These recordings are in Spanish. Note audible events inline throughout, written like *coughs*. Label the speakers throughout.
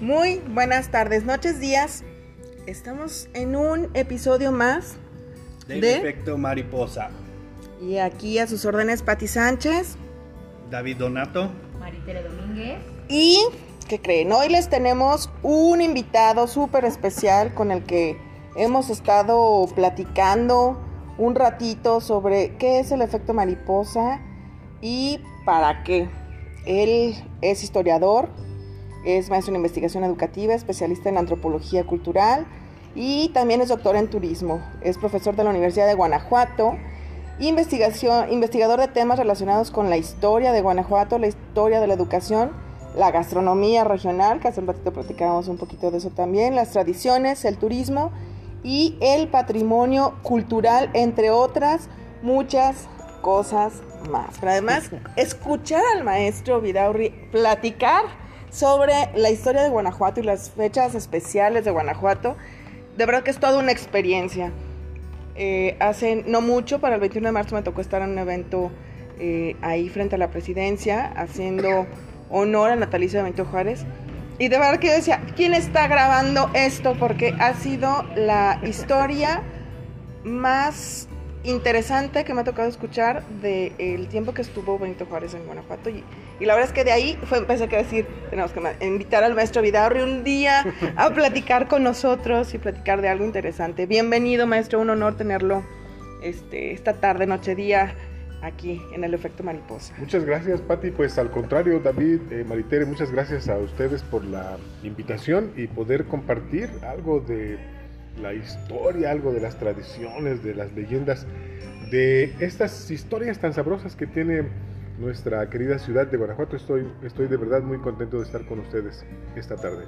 Speaker 1: Muy buenas tardes, noches, días. Estamos en un episodio más
Speaker 2: Del
Speaker 1: de...
Speaker 2: efecto mariposa.
Speaker 1: Y aquí a sus órdenes Pati Sánchez.
Speaker 2: David Donato.
Speaker 3: Maritere Domínguez.
Speaker 1: Y, ¿qué creen? Hoy les tenemos un invitado súper especial con el que hemos estado platicando un ratito sobre qué es el efecto mariposa y para qué. Él es historiador, es maestro en investigación educativa, especialista en antropología cultural y también es doctor en turismo. Es profesor de la Universidad de Guanajuato, investigación, investigador de temas relacionados con la historia de Guanajuato, la historia de la educación, la gastronomía regional, que hace un ratito platicábamos un poquito de eso también, las tradiciones, el turismo y el patrimonio cultural, entre otras muchas cosas más. Pero además, *laughs* escuchar al maestro Vidaurri platicar sobre la historia de Guanajuato y las fechas especiales de Guanajuato, de verdad que es toda una experiencia. Eh, hace no mucho, para el 21 de marzo me tocó estar en un evento eh, ahí frente a la presidencia, haciendo honor al natalicio de Benito Juárez. Y de verdad que yo decía, ¿quién está grabando esto? Porque ha sido la historia más interesante que me ha tocado escuchar del tiempo que estuvo Benito Juárez en Guanajuato. Y, y, la verdad es que de ahí fue, empecé a decir, tenemos que invitar al maestro Vidaurri un día a *laughs* platicar con nosotros y platicar de algo interesante. Bienvenido, maestro, un honor tenerlo este, esta tarde, noche, día aquí en el efecto mariposa.
Speaker 4: Muchas gracias, Patti. Pues al contrario, David, eh, Maritere, muchas gracias a ustedes por la invitación y poder compartir algo de la historia, algo de las tradiciones, de las leyendas, de estas historias tan sabrosas que tiene nuestra querida ciudad de Guanajuato. Estoy, estoy de verdad muy contento de estar con ustedes esta tarde.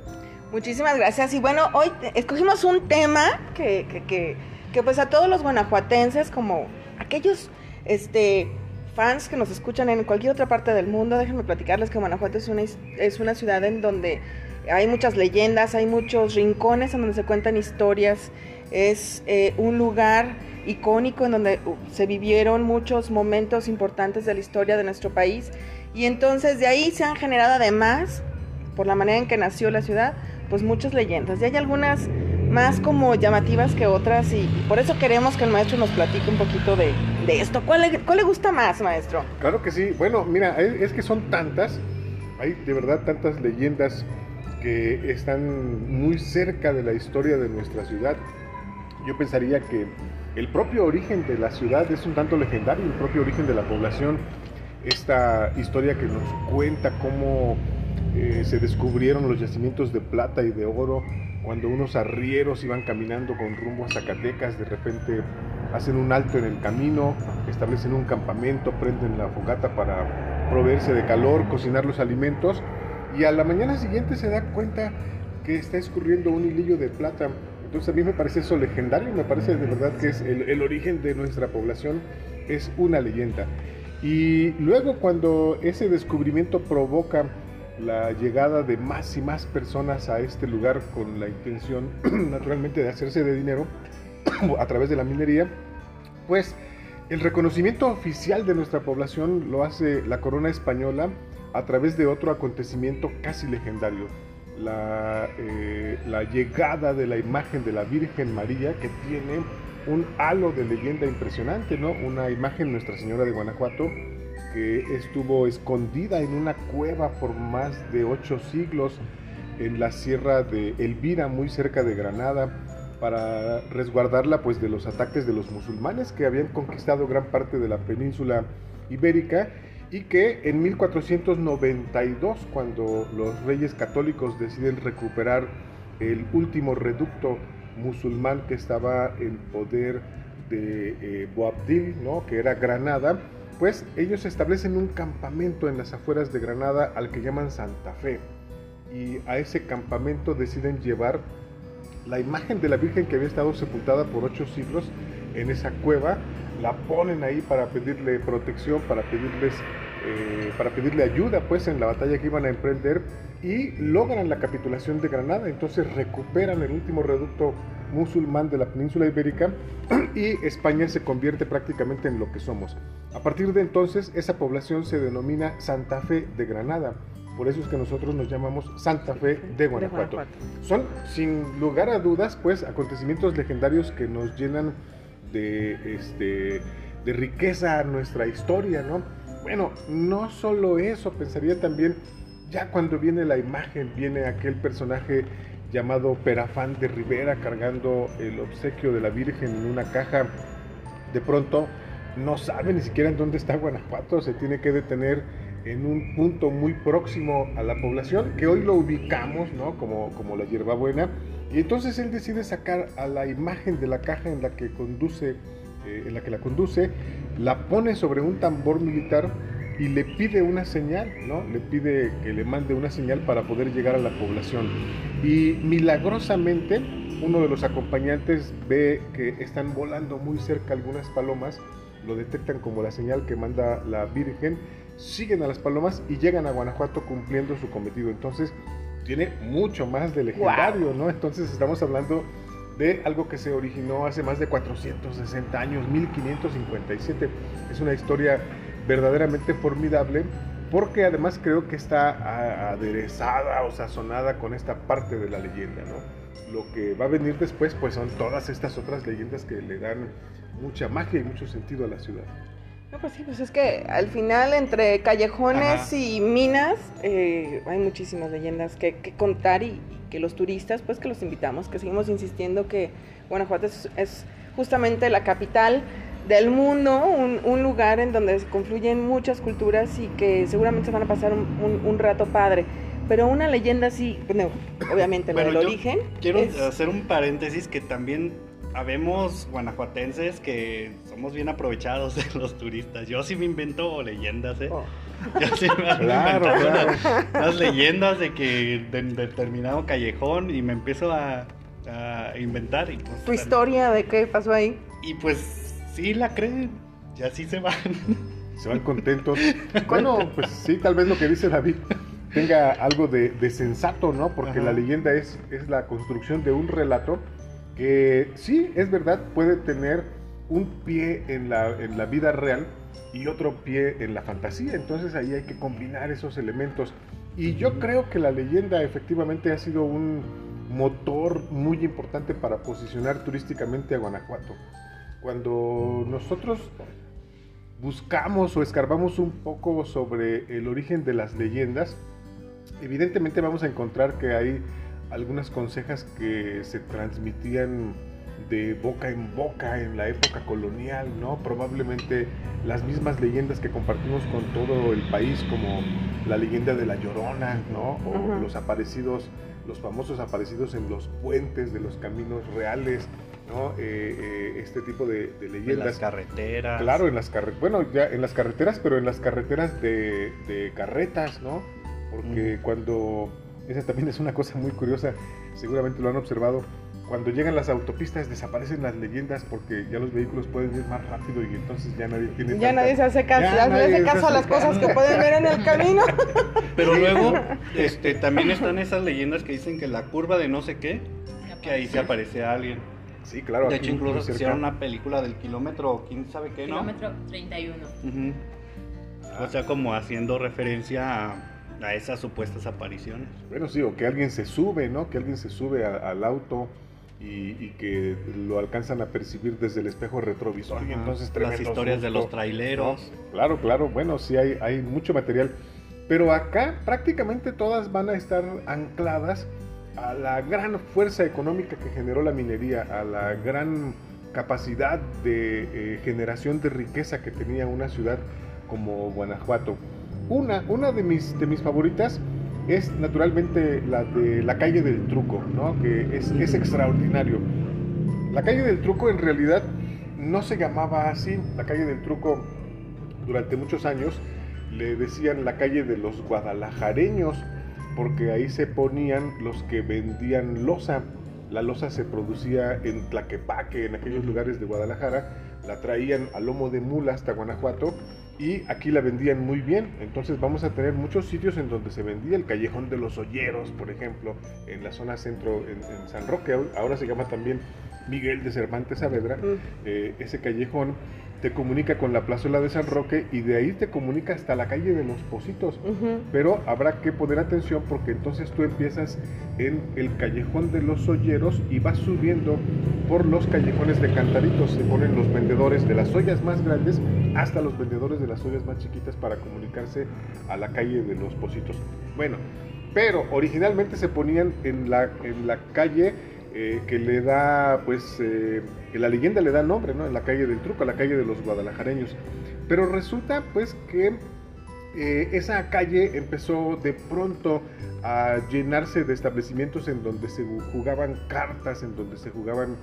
Speaker 1: Muchísimas gracias. Y bueno, hoy escogimos un tema que, que, que, pues a todos los guanajuatenses, como aquellos este, fans que nos escuchan en cualquier otra parte del mundo, déjenme platicarles que Guanajuato es una, es una ciudad en donde hay muchas leyendas, hay muchos rincones en donde se cuentan historias, es eh, un lugar icónico en donde uh, se vivieron muchos momentos importantes de la historia de nuestro país y entonces de ahí se han generado además, por la manera en que nació la ciudad, pues muchas leyendas y hay algunas más como llamativas que otras y, por eso queremos que el maestro nos platique un poquito de, de esto. ¿Cuál le, ¿Cuál le gusta más, maestro?
Speaker 4: Claro que sí. Bueno, mira, es que son tantas, hay de verdad tantas leyendas que están muy cerca de la historia de nuestra ciudad. Yo pensaría que el propio origen de la ciudad es un tanto legendario, el propio origen de la población, esta historia que nos cuenta cómo eh, se descubrieron los yacimientos de plata y de oro cuando unos arrieros iban caminando con rumbo a Zacatecas, de repente hacen un alto en el camino, establecen un campamento, prenden la fogata para proveerse de calor, cocinar los alimentos y a la mañana siguiente se da cuenta que está escurriendo un hilillo de plata. Entonces a mí me parece eso legendario, me parece de verdad que es el, origen de nuestra población, es una leyenda. Y luego cuando ese descubrimiento provoca la llegada de más y más personas a este lugar con la intención *clears throat* naturalmente de hacerse de dinero *clears throat* a través de la minería, pues el reconocimiento oficial de nuestra población lo hace la corona española a través de otro acontecimiento casi legendario, la, eh, la, llegada de la imagen de la Virgen María que tiene un halo de leyenda impresionante, ¿no? Una imagen Nuestra Señora de Guanajuato que estuvo escondida en una cueva por más de ocho siglos en la sierra de Elvira, muy cerca de Granada, para resguardarla pues de los ataques de los musulmanes que habían conquistado gran parte de la península ibérica y que en 1492, cuando los reyes católicos deciden recuperar el último reducto musulmán que estaba en poder de eh, Boabdil, ¿no? que era Granada, pues ellos establecen un campamento en las afueras de Granada al que llaman Santa Fe. Y a ese campamento deciden llevar la imagen de la Virgen que había estado sepultada por ocho siglos en esa cueva, la ponen ahí para pedirle protección, para pedirles eh, para pedirle ayuda pues en la batalla que iban a emprender y logran la capitulación de Granada, entonces recuperan el último reducto musulmán de la península ibérica *clears throat* y España se convierte prácticamente en lo que somos. A partir de entonces esa población se denomina Santa Fe de Granada Por eso es que nosotros nos llamamos Santa Fe de Guanajuato.
Speaker 1: Guanajuato.
Speaker 4: Son, sin lugar a dudas, pues, acontecimientos legendarios que nos llenan de, este, de riqueza nuestra historia, ¿no? Bueno, no solo eso, pensaría también, ya cuando viene la imagen, viene aquel personaje llamado Perafán de Rivera cargando el obsequio de la Virgen en una caja, de pronto no sabe ni siquiera en dónde está Guanajuato, se tiene que detener en un punto muy próximo a la población, que hoy lo ubicamos, ¿no? Como, como la hierbabuena, y entonces él decide sacar a la imagen de la caja en la que conduce, eh, en la que la conduce, la pone sobre un tambor militar y le pide una señal, ¿no? Le pide que le mande una señal para poder llegar a la población. Y milagrosamente uno de los acompañantes ve que están volando muy cerca algunas palomas, lo detectan como la señal que manda la Virgen, siguen a las palomas y llegan a Guanajuato cumpliendo su cometido. Entonces tiene mucho más de legendario, ¿no? Entonces estamos hablando de algo que se originó hace más de 460 años, 1557. Es una historia verdaderamente formidable porque además creo que está aderezada o sazonada con esta parte de la leyenda, ¿no? Lo que va a venir después pues son todas estas otras leyendas que le dan mucha magia y mucho sentido a la ciudad.
Speaker 1: No, pues sí, pues es que al final entre callejones
Speaker 2: Ajá.
Speaker 1: y minas eh, hay muchísimas leyendas que, que contar y, y que los turistas, pues que los invitamos, que seguimos insistiendo que Guanajuato es, es justamente la capital del mundo, un, un lugar en donde se confluyen muchas culturas y que seguramente se van a pasar un, un- un rato padre. Pero una leyenda así, bueno, obviamente
Speaker 2: Bueno,
Speaker 1: del origen.
Speaker 2: Quiero
Speaker 1: es-
Speaker 2: hacer un paréntesis que también habemos guanajuatenses que somos bien aprovechados de los turistas. Yo sí me invento leyendas, ¿eh?
Speaker 1: Oh.
Speaker 2: Yo sí me
Speaker 4: Claro, claro.
Speaker 2: Unas, unas leyendas de que de, en determinado callejón y me empiezo a, a inventar. Y pues,
Speaker 1: tu historia de qué pasó ahí.
Speaker 2: Y pues sí la creen. Y así se van.
Speaker 4: Se van contentos. *laughs* Bueno, pues sí, tal vez lo que dice David tenga algo de, de sensato, ¿no? Porque
Speaker 2: Ajá.
Speaker 4: la leyenda es, es la construcción de un relato que sí, es verdad, puede tener un pie en la, en la vida real y otro pie en la fantasía. Entonces ahí hay que combinar esos elementos. Y yo creo que la leyenda efectivamente ha sido un motor muy importante para posicionar turísticamente a Guanajuato. Cuando nosotros buscamos o escarbamos un poco sobre el origen de las leyendas, evidentemente vamos a encontrar que hay algunas consejas que se transmitían de boca en boca en la época colonial, ¿no? Probablemente las mismas leyendas que compartimos con todo el país, como la leyenda de la Llorona, ¿no? O
Speaker 1: Ujú.
Speaker 4: los aparecidos, los famosos aparecidos en los puentes de los caminos reales, ¿no? Eh, eh, este tipo de, de leyendas.
Speaker 2: las carreteras.
Speaker 4: Claro, en las carreteras, bueno, ya en las carreteras, pero en las carreteras de, de carretas, ¿no? Porque cuando, esa también es una cosa muy curiosa, seguramente lo han observado, cuando llegan las autopistas desaparecen las leyendas porque ya los vehículos pueden ir más rápido y entonces ya nadie tiene...
Speaker 1: Ya
Speaker 4: tanta-
Speaker 1: nadie se hace caso,
Speaker 4: Ya nadie
Speaker 1: hace caso a las cosas que pueden ver en el *laughs* camino.
Speaker 2: Pero luego, *laughs* este, también están esas leyendas que dicen que la curva de no sé qué, que ahí se aparece alguien.
Speaker 4: Sí, claro.
Speaker 2: de hecho, incluso se hicieron una película del kilómetro, quién sabe qué, ¿no?
Speaker 3: Kilómetro 31.
Speaker 2: Ujú. O sea, como haciendo referencia a, a esas supuestas apariciones.
Speaker 4: Bueno, sí, o que alguien se sube, ¿no? Que alguien se sube a- al auto y, y que lo alcanzan a percibir desde el espejo retrovisor y
Speaker 2: Ajá.
Speaker 4: entonces
Speaker 2: Las historias de los traileros.
Speaker 4: Claro, claro, bueno, sí hay, hay mucho material. Pero acá prácticamente todas van a estar ancladas a la gran fuerza económica que generó la minería, a la gran capacidad de eh, generación de riqueza que tenía una ciudad como Guanajuato. Una, una de, mis, de mis favoritas es naturalmente la de la calle del truco, ¿no? que es, es extraordinario. La calle del truco en realidad no se llamaba así, la calle del truco durante muchos años le decían la calle de los guadalajareños, porque ahí se ponían los que vendían loza. La loza se producía en Tlaquepaque, en aquellos lugares de Guadalajara, la traían a lomo de mula hasta Guanajuato y aquí la vendían muy bien. Entonces vamos a tener muchos sitios en donde se vendía el callejón de los Olleros, por ejemplo, en la zona centro, en, en San Roque, ahora se llama también Miguel de Cervantes Saavedra,
Speaker 1: Mm.
Speaker 4: eh, ese callejón te comunica con la plazuela de San Roque y de ahí te comunica hasta la calle de los Positos. Pero habrá que poner atención porque entonces tú empiezas en el callejón de los Olleros y vas subiendo por los callejones de Cantaritos. Se ponen los vendedores de las ollas más grandes hasta los vendedores de las ollas más chiquitas para comunicarse a la calle de los Positos. Bueno, pero originalmente se ponían en la, en la calle eh, que le da, pues, eh, que la leyenda le da nombre, ¿no? En la calle del truco, la calle de los guadalajareños. Pero resulta, pues, que eh, esa calle empezó de pronto a llenarse de establecimientos en donde se jugaban cartas, en donde se jugaban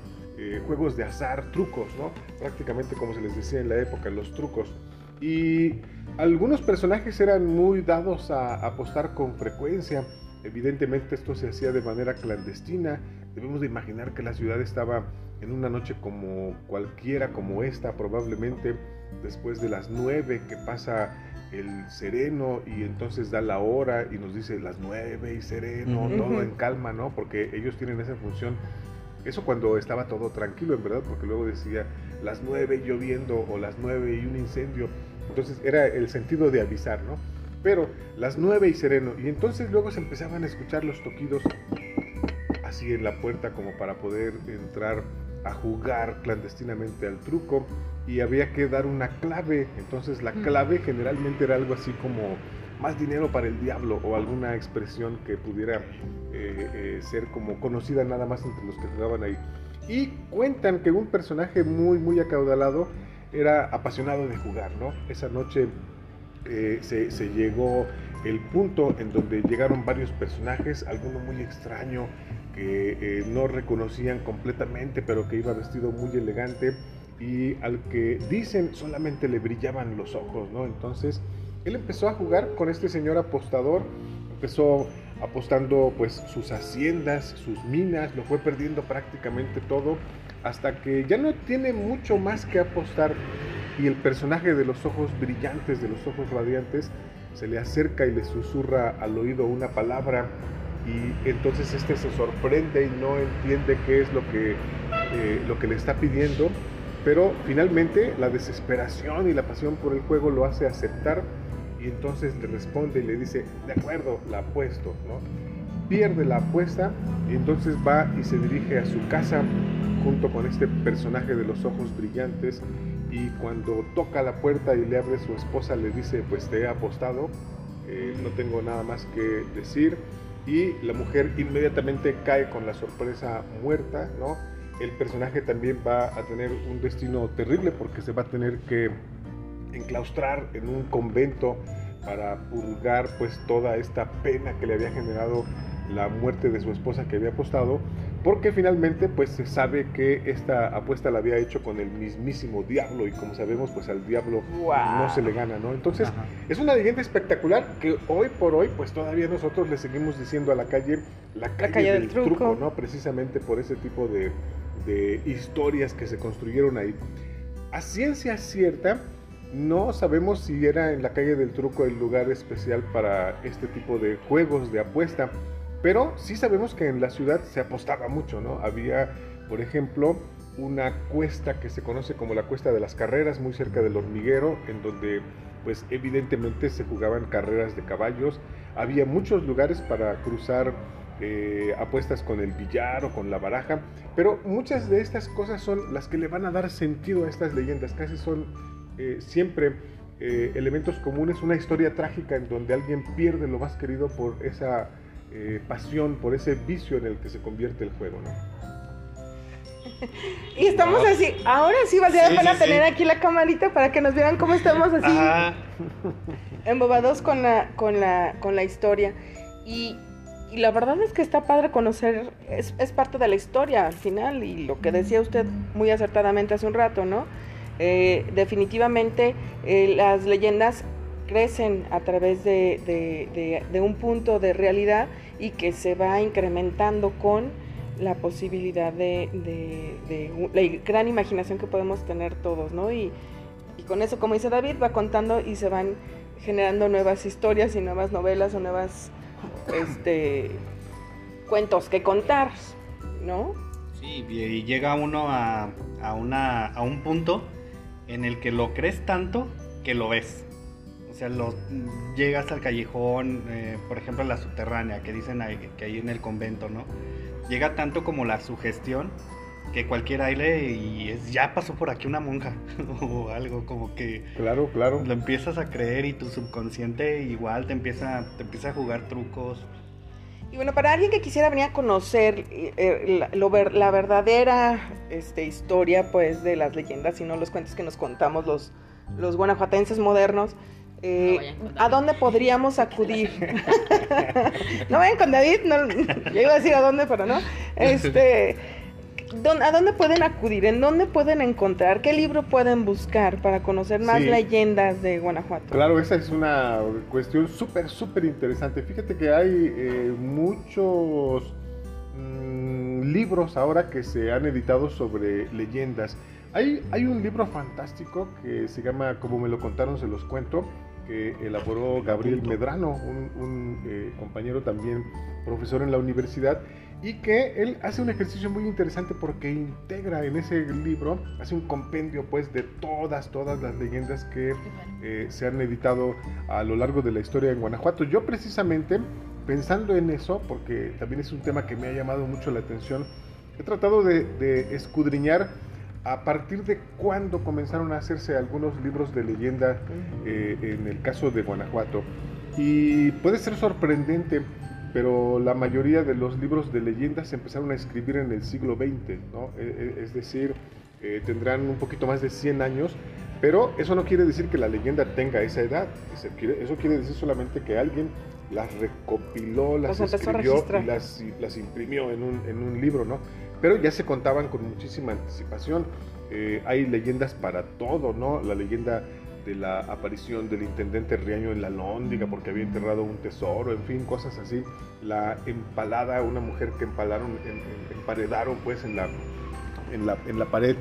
Speaker 4: juegos de azar, trucos, ¿no? Prácticamente como se les decía en la época, los trucos. Y algunos personajes eran muy dados a apostar con frecuencia. Evidentemente esto se hacía de manera clandestina. Debemos de imaginar que la ciudad estaba en una noche como cualquiera, como esta, probablemente después de las nueve que pasa el sereno y entonces da la hora y nos dice las nueve y sereno, todo en calma, ¿no? Porque ellos tienen esa función. Eso cuando estaba todo tranquilo, en verdad, porque luego decía las nueve lloviendo o las nueve y un incendio. Entonces era el sentido de avisar, ¿no? Pero las nueve y sereno. Y entonces luego se empezaban a escuchar los toquidos así en la puerta como para poder entrar a jugar clandestinamente al truco y había que dar una clave. Entonces la clave generalmente era algo así como más dinero para el diablo o alguna expresión que pudiera eh, eh, ser como conocida nada más entre los que jugaban ahí. Y cuentan que un personaje muy muy acaudalado era apasionado de jugar, ¿no? Esa noche eh, se, llegó el punto en donde llegaron varios personajes, alguno muy extraño que eh, no reconocían completamente, pero que iba vestido muy elegante y al que dicen solamente le brillaban los ojos, ¿no? Entonces él empezó a jugar con este señor apostador, empezó apostando pues sus haciendas, sus minas, lo fue perdiendo prácticamente todo hasta que ya no tiene mucho más que apostar y el personaje de los ojos brillantes, de los ojos radiantes, se le acerca y le susurra al oído una palabra y entonces este se sorprende y no entiende qué es lo que, eh, lo que le está pidiendo, pero finalmente la desesperación y la pasión por el juego lo hace aceptar y entonces le responde y le dice, de acuerdo, la apuesto, ¿no? Pierde la apuesta y entonces va y se dirige a su casa junto con este personaje de los ojos brillantes y cuando toca la puerta y le abre su esposa le dice pues te he apostado, eh, no tengo nada más que decir y la mujer inmediatamente cae con la sorpresa muerta, ¿no? El personaje también va a tener un destino terrible porque se va a tener que enclaustrar en un convento para purgar pues toda esta pena que le había generado la muerte de su esposa que había apostado porque finalmente pues se sabe que esta apuesta la había hecho con el mismísimo diablo y como sabemos pues al diablo no se le gana, ¿no? Entonces es una leyenda espectacular que hoy por hoy pues todavía nosotros le seguimos diciendo a la calle la calle, del, truco. ¿no? Precisamente por ese tipo de, de historias que se construyeron ahí. A ciencia cierta, no sabemos si era en la calle del truco el lugar especial para este tipo de juegos de apuesta. Pero sí sabemos que en la ciudad se apostaba mucho, ¿no? Había, por ejemplo, una cuesta que se conoce como la Cuesta de las Carreras, muy cerca del hormiguero, en donde pues evidentemente se jugaban carreras de caballos. Había muchos lugares para cruzar eh, apuestas con el billar o con la baraja, pero muchas de estas cosas son las que le van a dar sentido a estas leyendas, casi son eh, siempre eh, elementos comunes, una historia trágica en donde alguien pierde lo más querido por esa eh, pasión, por ese vicio en el que se convierte el juego, ¿no? *laughs*
Speaker 1: Y estamos así, ahora sí valdría la pena tener aquí la camarita para que nos vean cómo estamos así *laughs* embobados con la, con la, con la historia. Y, la verdad es que está padre conocer, es, parte de la historia al final, y lo que decía usted muy acertadamente hace un rato, ¿no? Eh, definitivamente eh, las leyendas crecen a través de, un punto de realidad y que se va incrementando con la posibilidad de, la gran imaginación que podemos tener todos, ¿no? Y, con eso, como dice David, va contando y se van generando nuevas historias y nuevas novelas o nuevas este, cuentos que contar, ¿no?
Speaker 2: Sí, y llega uno a, una, a un punto en el que lo crees tanto que lo ves. O sea, lo, llegas al callejón, eh, por ejemplo, la subterránea, que dicen ahí, que hay en el convento, ¿no? Llega tanto como la sugestión que cualquier aire y es, ya pasó por aquí una monja *laughs* o algo como que
Speaker 4: claro claro
Speaker 2: lo empiezas a creer y tu subconsciente igual te empieza te empieza a jugar trucos
Speaker 1: y bueno para alguien que quisiera venir a conocer eh, la, lo la, verdadera este, historia pues de las leyendas y no los cuentos que nos contamos los los guanajuatenses modernos eh, ¿A dónde podríamos acudir? *laughs* no vayan con David, no, yo iba a decir a dónde, pero no. Este, ¿A dónde pueden acudir? ¿En dónde pueden encontrar? ¿Qué libro pueden buscar para conocer más leyendas de Guanajuato?
Speaker 4: Claro, esa es una cuestión súper, súper interesante. Fíjate que hay eh, muchos mm, libros ahora que se han editado sobre leyendas. Hay, hay un libro fantástico que se llama Como me lo contaron, se los cuento, que elaboró Gabriel Medrano, un, eh, compañero también profesor en la universidad y que él hace un ejercicio muy interesante porque integra en ese libro, hace un compendio pues de todas, todas las leyendas que eh, se han editado a lo largo de la historia en Guanajuato. Yo precisamente, pensando en eso, porque también es un tema que me ha llamado mucho la atención, he tratado de, escudriñar a partir de cuándo comenzaron a hacerse algunos libros de leyenda eh, en el caso de Guanajuato. Y puede ser sorprendente pero la mayoría de los libros de leyendas se empezaron a escribir en el siglo XX, ¿no? E, e, es decir, eh, tendrán un poquito más de 100 años, pero eso no quiere decir que la leyenda tenga esa edad, eso quiere decir solamente que alguien las recopiló, las escribió y las, las imprimió en un, en un, libro, ¿no? Pero ya se contaban con muchísima anticipación. Eh, hay leyendas para todo, ¿no? La leyenda de la aparición del intendente Riaño en la Lóndiga porque había enterrado un tesoro, en fin, cosas así. La empalada, una mujer que empalaron, emparedaron pues en la, en la, en la pared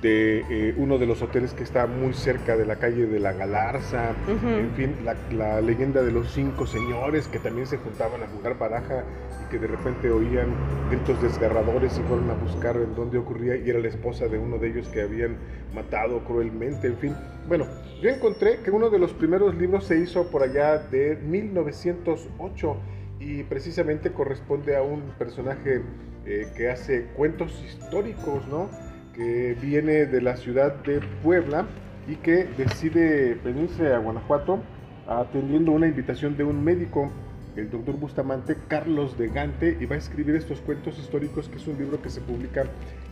Speaker 4: de eh, uno de los hoteles que está muy cerca de la calle de la Galarza, en fin, la, leyenda de los cinco señores que también se juntaban a jugar baraja que de repente oían gritos desgarradores y fueron a buscar en dónde ocurría y era la esposa de uno de ellos que habían matado cruelmente, en fin. Bueno, yo encontré que uno de los primeros libros se hizo por allá de 1908 y precisamente corresponde a un personaje eh, que hace cuentos históricos, ¿no? que viene de la ciudad de Puebla y que decide venirse a Guanajuato atendiendo una invitación de un médico, el doctor Bustamante, Carlos de Gante, y va a escribir estos cuentos históricos, que es un libro que se publica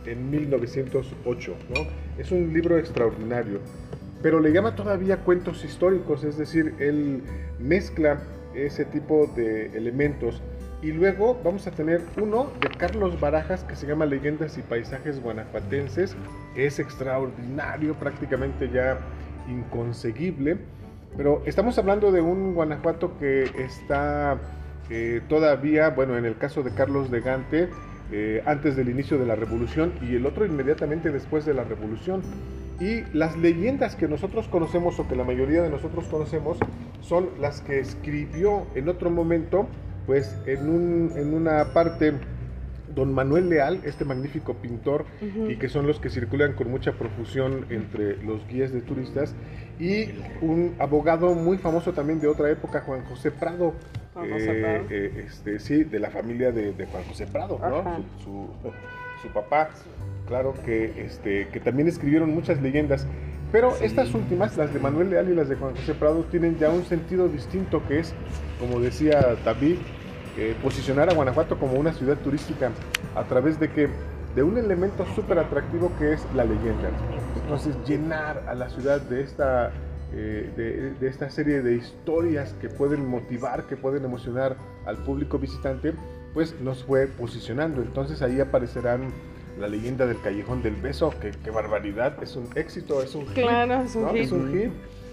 Speaker 4: en 1908. ¿no? Es un libro extraordinario, pero le llama todavía cuentos históricos, es decir, él mezcla ese tipo de elementos y luego vamos a tener uno de Carlos Barajas que se llama Leyendas y Paisajes Guanajuatenses. Es extraordinario, prácticamente ya inconseguible. Pero estamos hablando de un Guanajuato que está eh, todavía, bueno, en el caso de Carlos de Gante, eh, antes del inicio de la revolución y el otro inmediatamente después de la revolución. Y las leyendas que nosotros conocemos o que la mayoría de nosotros conocemos son las que escribió en otro momento pues en, un, en una parte don Manuel Leal, este magnífico pintor, y que son los que circulan con mucha profusión entre los guías de turistas, y un abogado muy famoso también de otra época, Juan José Prado, eh, eh, este, sí, de la familia de, Juan José Prado, ¿no? Su, *laughs* su, papá, claro, que, este, que también escribieron muchas leyendas. Pero estas últimas, las de Manuel Leal y las de Juan José Prado, tienen ya un sentido distinto que es, como decía David, eh, posicionar a Guanajuato como una ciudad turística a través de que de un elemento súper atractivo que es la leyenda. Entonces llenar a la ciudad de esta, eh, de, esta serie de historias que pueden motivar, que pueden emocionar al público visitante, pues nos fue posicionando. Entonces ahí aparecerán la leyenda del Callejón del Beso, que, barbaridad, es un éxito, es un
Speaker 1: hit. es un hit.
Speaker 4: Es un hit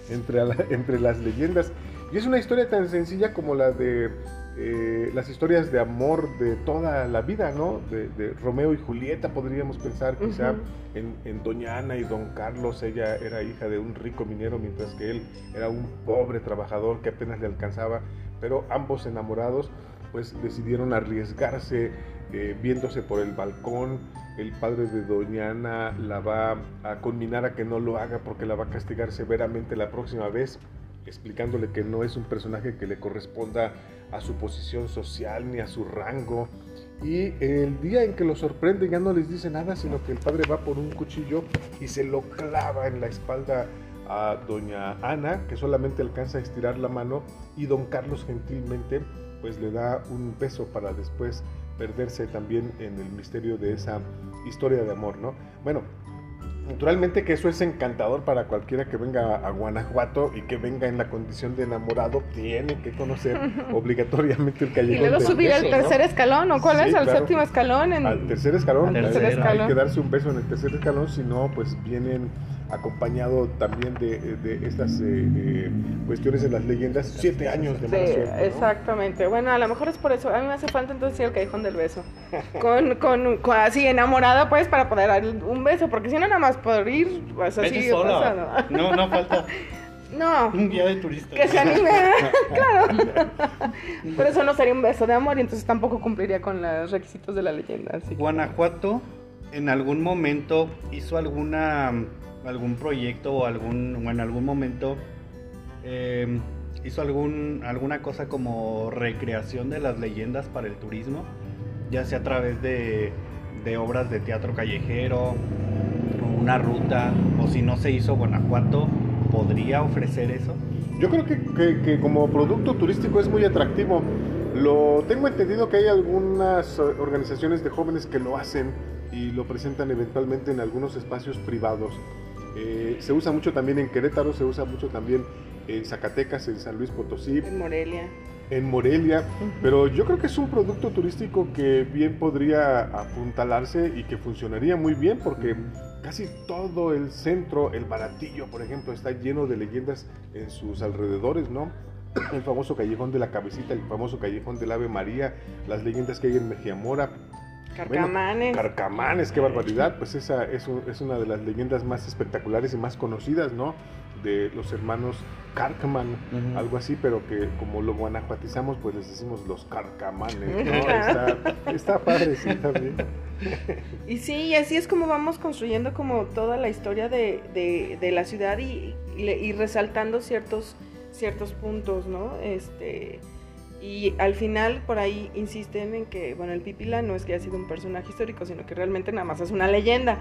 Speaker 4: entre, *laughs* entre las leyendas. Y es una historia tan sencilla como la de eh, las historias de amor de toda la vida, ¿no? De, Romeo y Julieta, podríamos pensar quizá en, Doña Ana y Don Carlos. Ella era hija de un rico minero, mientras que él era un pobre trabajador que apenas le alcanzaba, pero ambos enamorados. pues decidieron arriesgarse eh, viéndose por el balcón. El padre de Doña Ana la va a conminar a que no lo haga porque la va a castigar severamente la próxima vez, explicándole que no es un personaje que le corresponda a su posición social ni a su rango. Y el día en que lo sorprende ya no les dice nada, sino que el padre va por un cuchillo y se lo clava en la espalda a doña Ana, que solamente alcanza a estirar la mano, y don Carlos gentilmente pues le da un beso para después perderse también en el misterio de esa historia de amor, ¿no? Bueno, Naturalmente que eso es encantador para cualquiera que venga a Guanajuato y que venga en la condición de enamorado, tiene que conocer *laughs* obligatoriamente el callejón.
Speaker 1: Y luego subir al tercer escalón, ¿o cuál es? ¿Al séptimo escalón?
Speaker 4: Al tercer escalón. Hay que darse un beso en el tercer escalón, si no, pues vienen acompañado también de, estas eh, eh, cuestiones de las leyendas, siete años de
Speaker 1: sí, exactamente. Bueno, a lo mejor es por eso. A mí me hace falta entonces el callejón del beso. con, con, así enamorada, pues, para poder dar un beso, porque si no, nada más por ir, pues así.
Speaker 2: Sola. No, no falta.
Speaker 1: No.
Speaker 2: Un guía de turista.
Speaker 1: Que se anime. *laughs* claro. Por eso no sería un beso de amor y entonces tampoco cumpliría con los requisitos de la leyenda.
Speaker 2: Guanajuato en algún momento hizo alguna algún proyecto o algún en algún momento em, hizo algún alguna cosa como recreación de las leyendas para el turismo, ya sea a través de, de obras de teatro callejero una ruta o si no se hizo Guanajuato, ¿podría ofrecer eso?
Speaker 4: Yo creo que, que, como producto turístico es muy atractivo. Lo tengo entendido que hay algunas organizaciones de jóvenes que lo hacen y lo presentan eventualmente en algunos espacios privados. Eh, se usa mucho también en Querétaro, se usa mucho también en Zacatecas, en San Luis Potosí.
Speaker 1: En Morelia.
Speaker 4: En Morelia, pero yo creo que es un producto turístico que bien podría apuntalarse y que funcionaría muy bien porque casi todo el centro, el baratillo, por ejemplo, está lleno de leyendas en sus alrededores, ¿no? El famoso callejón de la cabecita, el famoso callejón del Ave María, las leyendas que hay en Mejiamora,
Speaker 1: Carcamanes.
Speaker 4: Carcamanes, qué barbaridad. Pues esa es, es, una de las leyendas más espectaculares y más conocidas, ¿no? De los hermanos Carcaman, algo así, pero que como lo guanajuatizamos, pues les decimos los Carcamanes, ¿no? *laughs* está, padre, sí, también. *laughs*
Speaker 1: y sí, y así es como vamos construyendo como toda la historia de, de, la ciudad y, y, y, resaltando ciertos, ciertos puntos, ¿no? Este y al final por ahí insisten en que, bueno, el Pipila no es que haya sido un personaje histórico, sino que realmente nada más es una leyenda.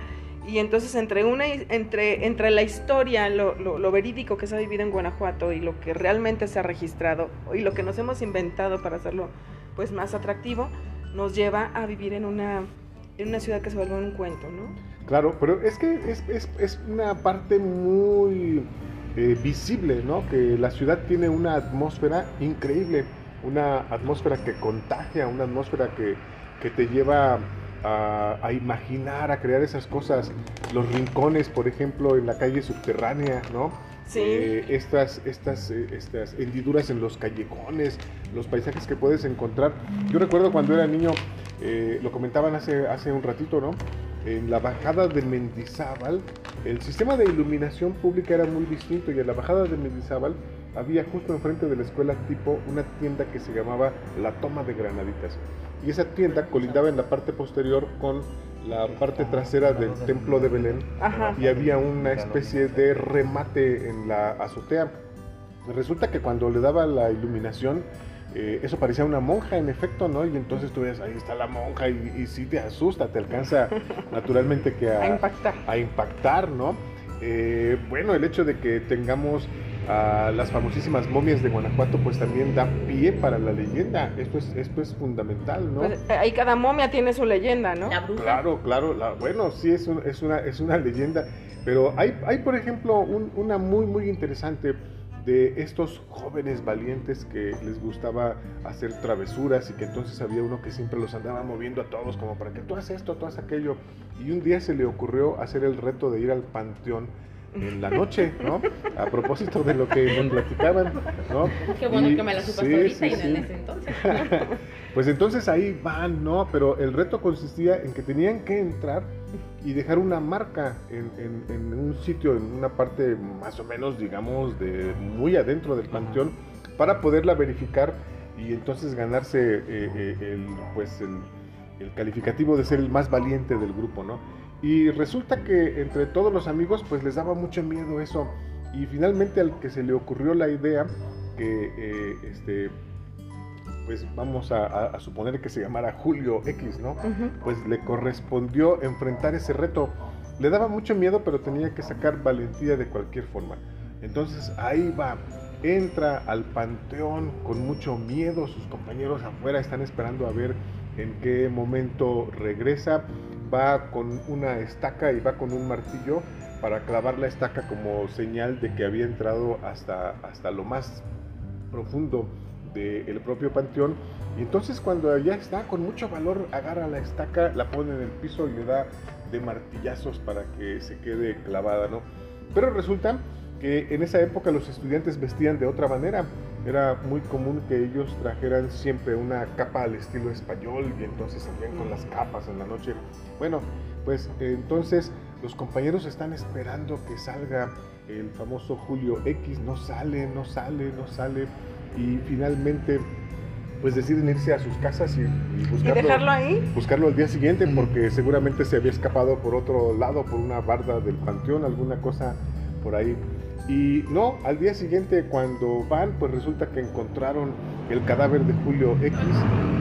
Speaker 1: Y entonces entre, una, entre, entre la historia, lo, lo, verídico que se ha vivido en Guanajuato y lo que realmente se ha registrado y lo que nos hemos inventado para hacerlo pues más atractivo, nos lleva a vivir en una, en una ciudad que se vuelve un cuento, ¿no?
Speaker 4: Claro, pero es que es, es, es una parte muy eh, visible, ¿no? Que la ciudad tiene una atmósfera increíble una atmósfera que contagia, una atmósfera que, te lleva a, imaginar, a crear esas cosas. Los rincones, por ejemplo, en la calle subterránea, ¿no? Eh, estas, estas, eh, estas hendiduras en los callejones, los paisajes que puedes encontrar. Yo recuerdo cuando era niño, eh, lo comentaban hace, hace un ratito, ¿no? En la bajada de Mendizábal, el sistema de iluminación pública era muy distinto y en la bajada de Mendizábal había justo enfrente de la escuela tipo una tienda que se llamaba La Toma de Granaditas. Y esa tienda colindaba en la parte posterior con la parte trasera del templo de Belén y había una especie de remate en la azotea. Resulta que cuando le daba la iluminación, eh, eso parecía una monja en efecto, ¿no? Y entonces tú ves, ahí está la monja y, y sí te asusta, te alcanza *laughs* naturalmente que
Speaker 1: a, impactar.
Speaker 4: a impactar, ¿no? Eh, bueno, el hecho de que tengamos a las famosísimas momias de Guanajuato, pues también da pie para la leyenda. Esto es, esto es fundamental, ¿no? Pues,
Speaker 1: eh, ahí cada momia tiene su leyenda, ¿no?
Speaker 4: Claro, claro. bueno, sí, es, es, una, es una leyenda. Pero hay, hay por ejemplo, una muy, muy interesante de estos jóvenes valientes que les gustaba hacer travesuras y que entonces había uno que siempre los andaba moviendo a todos como para que tú haces esto, tú haces aquello. Y un día se le ocurrió hacer el reto de ir al panteón en la noche, ¿no? A propósito de lo que nos platicaban, ¿no?
Speaker 3: Qué bueno que me la supas ahorita y en ese entonces. *laughs*
Speaker 4: pues entonces ahí van, ¿no? Pero el reto consistía en que tenían que entrar y dejar una marca en, en, un sitio, en una parte más o menos, digamos, de muy adentro del panteón, para poderla verificar y entonces ganarse eh, eh, el, pues el, el, calificativo de ser el más valiente del grupo, ¿no? Y resulta que entre todos los amigos pues les daba mucho miedo eso y finalmente al que se le ocurrió la idea que eh, este pues vamos a, suponer que se llamara Julio X, ¿no? Pues le correspondió enfrentar ese reto. Le daba mucho miedo, pero tenía que sacar valentía de cualquier forma. Entonces ahí va, entra al panteón con mucho miedo, sus compañeros afuera están esperando a ver en qué momento regresa, va con una estaca y va con un martillo para clavar la estaca como señal de que había entrado hasta, hasta lo más profundo del propio panteón. Y entonces cuando ya está con mucho valor, agarra la estaca, la pone en el piso y le da de martillazos para que se quede clavada, ¿no? Pero resulta que en esa época los estudiantes vestían de otra manera. Era muy común que ellos trajeran siempre una capa al estilo español y entonces salían con las capas en la noche. Bueno, pues entonces los compañeros están esperando que salga el famoso Julio X, no sale, no sale, no sale y finalmente pues deciden irse a sus casas y,
Speaker 1: buscarlo, dejarlo ahí?
Speaker 4: buscarlo al día siguiente porque seguramente se había escapado por otro lado, por una barda del panteón, alguna cosa por ahí. Y no, al día siguiente cuando van, pues resulta que encontraron el cadáver de Julio X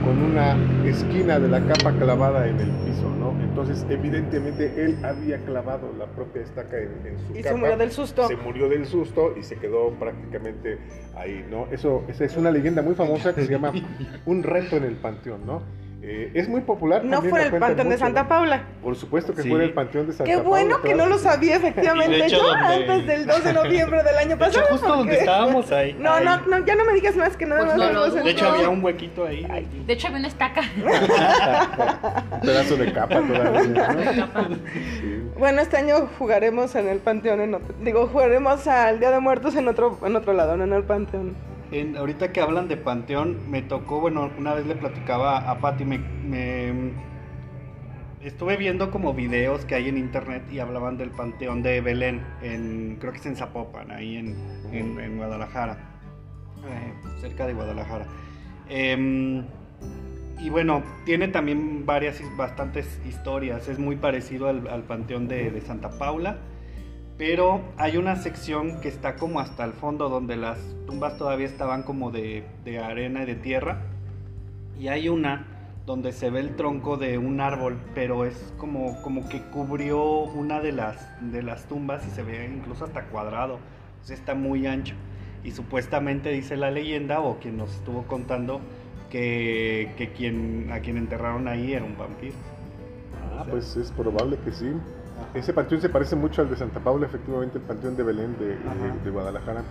Speaker 4: con una esquina de la capa clavada en el piso, ¿no? Entonces, evidentemente, él había clavado la propia estaca en, su
Speaker 1: y
Speaker 4: capa.
Speaker 1: se murió del susto.
Speaker 4: Se murió del susto y se quedó prácticamente ahí, ¿no? Eso, esa es una leyenda muy famosa que se llama *laughs* Un reto en el panteón, ¿no? Eh, es muy popular.
Speaker 1: No fue el Panteón de Santa Paula.
Speaker 4: Por supuesto que fue el Panteón de Santa
Speaker 1: Qué
Speaker 4: Paula.
Speaker 1: Qué bueno que no lo sabía efectivamente yo antes del 2 de *laughs* noviembre del año pasado.
Speaker 2: De hecho, justo donde estábamos ahí.
Speaker 1: No, no, no, ya no me digas más que nada pues
Speaker 2: no, De hecho, había un huequito ahí.
Speaker 3: de hecho, había una estaca. *laughs*
Speaker 4: un pedazo de capa todavía. *laughs*
Speaker 1: Bueno, este año jugaremos en el Panteón. En otro, digo, jugaremos al Día de Muertos en otro, en otro lado, no en el Panteón
Speaker 2: ahorita que hablan de Panteón, me tocó, bueno, una vez le platicaba a Patti, me, estuve viendo como videos que hay en internet y hablaban del Panteón de Belén, en, creo que es en Zapopan, ahí en, Guadalajara, eh, cerca de Guadalajara. Em, y bueno, tiene también varias, bastantes historias, es muy parecido al, Panteón de Santa Paula pero hay una sección que está como hasta el fondo donde las tumbas todavía estaban como de, arena y de tierra. Y hay una donde se ve el tronco de un árbol, pero es como, como que cubrió una de las, de las tumbas y se ve incluso hasta cuadrado. Entonces está muy ancho. Y supuestamente dice la leyenda, o quien nos estuvo contando, que, que quien, a quien enterraron ahí era un vampiro.
Speaker 4: Ah, pues es probable que sí. Ese panteón se parece mucho al de Santa Paula, efectivamente, el panteón de Belén de, Guadalajara.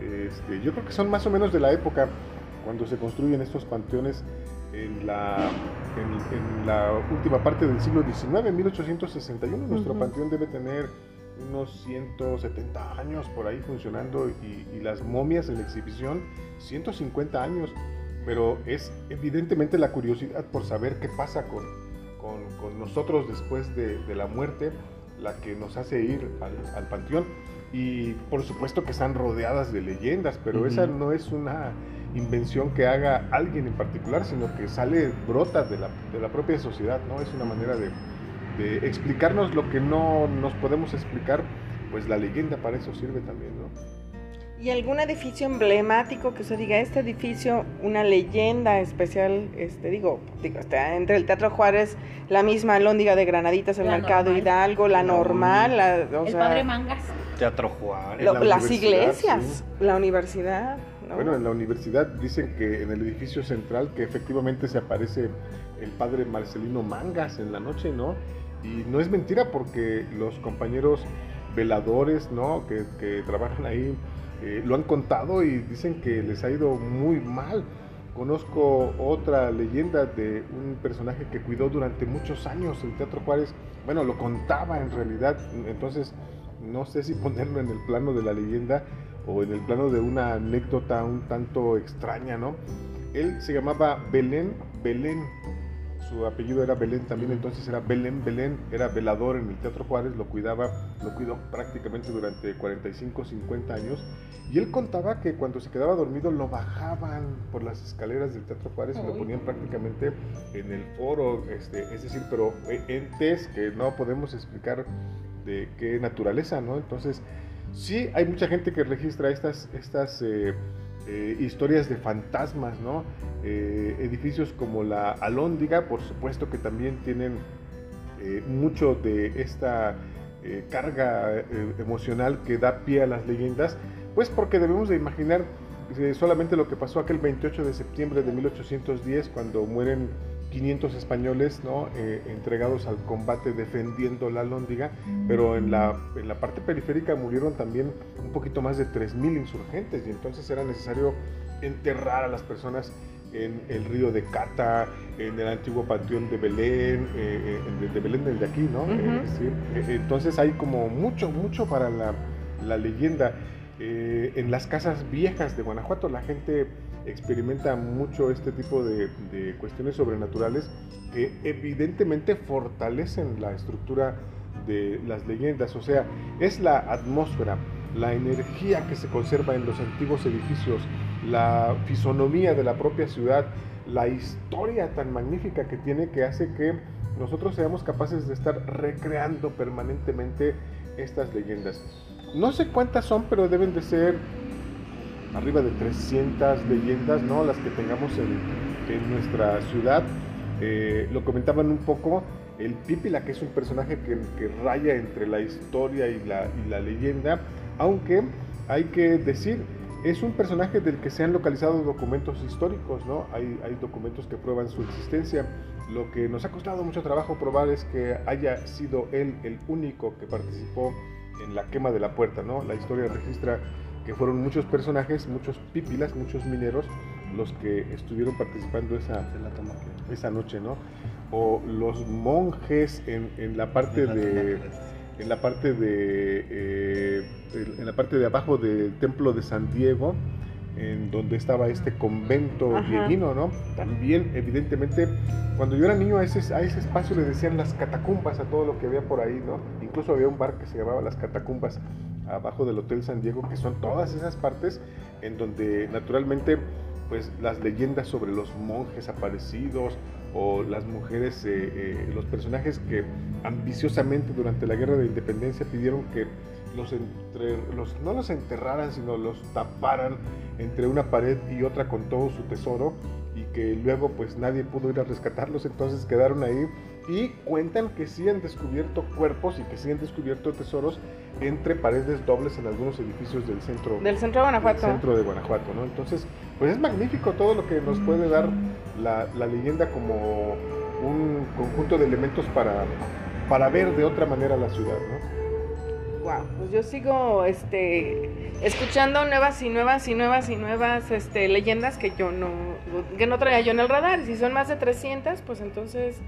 Speaker 4: Este, yo creo que son más o menos de la época cuando se construyen estos panteones en la, en, la última parte del siglo XIX, 1861. Nuestro panteón debe tener unos 170 años por ahí funcionando y, y, las momias en la exhibición 150 años. Pero es evidentemente la curiosidad por saber qué pasa con, con, nosotros después de, la muerte, la que nos hace ir al, panteón. Y por supuesto que están rodeadas de leyendas, pero esa no es una invención que haga alguien en particular, sino que sale, brota de la, de la propia sociedad, ¿no? Es una manera de, de explicarnos lo que no nos podemos explicar, pues la leyenda para eso sirve también, ¿no?
Speaker 1: ¿Y algún edificio emblemático que usted diga, este edificio, una leyenda especial, este digo, digo está entre el Teatro Juárez, la misma Lóndiga de Granaditas, el Mercado Hidalgo, la normal, la,
Speaker 3: el Padre Mangas.
Speaker 2: Teatro Juárez.
Speaker 1: las iglesias, la universidad.
Speaker 4: Bueno, en la universidad dicen que en el edificio central que efectivamente se aparece el padre Marcelino Mangas en la noche, ¿no? Y no es mentira porque los compañeros veladores, ¿no? Que, que trabajan ahí eh, lo han contado y dicen que les ha ido muy mal. Conozco otra leyenda de un personaje que cuidó durante muchos años el Teatro Juárez. Bueno, lo contaba en realidad, entonces no sé si *laughs* ponerlo en el plano de la leyenda o en el plano de una anécdota un tanto extraña, ¿no? Él se llamaba Belén Belén. Su apellido era Belén también, entonces era Belén Belén, era velador en el Teatro Juárez, lo cuidaba, lo cuidó prácticamente durante 45, 50 años. Y él contaba que cuando se quedaba dormido lo bajaban por las escaleras del Teatro Juárez y lo ponían prácticamente en el foro, este, es decir, pero eh, entes que no podemos explicar de qué naturaleza, ¿no? Entonces, sí hay mucha gente que registra estas, estas eh, eh, historias de fantasmas, ¿no? Eh, edificios como la Alhóndiga, por supuesto que también tienen eh, mucho de esta carga emocional que da pie a las leyendas, pues porque debemos de imaginar solamente lo que pasó aquel 28 de septiembre de 1810 cuando mueren 500 españoles ¿no? Eh, entregados al combate defendiendo la Alhóndiga, pero en la, en la parte periférica murieron también un poquito más de 3.000 insurgentes y entonces era necesario enterrar a las personas en el río de Cata, en el antiguo panteón de Belén, eh, eh, de, Belén del de aquí, ¿no? Eh, sí. Entonces hay como mucho, mucho para la, la leyenda. En las casas viejas de Guanajuato la gente experimenta mucho este tipo de, cuestiones sobrenaturales que evidentemente fortalecen la estructura de las leyendas. O sea, es la atmósfera, la energía que se conserva en los antiguos edificios, la fisonomía de la propia ciudad, la historia tan magnífica que tiene que hace que nosotros seamos capaces de estar recreando permanentemente estas leyendas. No sé cuántas son, pero deben de ser arriba de 300 leyendas, ¿no? Las que tengamos en, en nuestra ciudad. Eh, lo comentaban un poco, el Pípila, que es un personaje que, que raya entre la historia y la, y la leyenda, aunque hay que decir, es un personaje del que se han localizado documentos históricos, ¿no? Hay, hay documentos que prueban su existencia. Lo que nos ha costado mucho trabajo probar es que haya sido él el único que participó en la quema de la puerta, ¿no? La historia registra que fueron muchos personajes, muchos pípilas, muchos mineros, los que estuvieron participando esa, esa noche, ¿no? O los monjes en, en la parte de en la parte de eh, en la parte de abajo del templo de San Diego en donde estaba este convento
Speaker 1: Ajá.
Speaker 4: dieguino, ¿no? También, evidentemente, cuando yo era niño a ese, a ese espacio le decían las catacumbas a todo lo que había por ahí, ¿no? Incluso había un bar que se llamaba Las Catacumbas abajo del Hotel San Diego, que son todas esas partes en donde naturalmente pues las leyendas sobre los monjes aparecidos o las mujeres, eh, eh, los personajes que ambiciosamente durante la guerra de independencia pidieron que los, entre, los no los enterraran, sino los taparan entre una pared y otra con todo su tesoro y que luego pues nadie pudo ir a rescatarlos, entonces quedaron ahí y cuentan que sí han descubierto cuerpos y que sí han descubierto tesoros entre paredes dobles en algunos edificios del centro
Speaker 1: Del centro de Guanajuato.
Speaker 4: del centro de Guanajuato, ¿no? Entonces, pues es magnífico todo lo que nos puede dar la, la leyenda como un conjunto de elementos para, para ver de otra manera la ciudad, ¿no?
Speaker 1: Wow, pues yo sigo este escuchando nuevas y nuevas y nuevas y nuevas este leyendas que yo no que no traía yo en el radar. Si son más de 300, pues entonces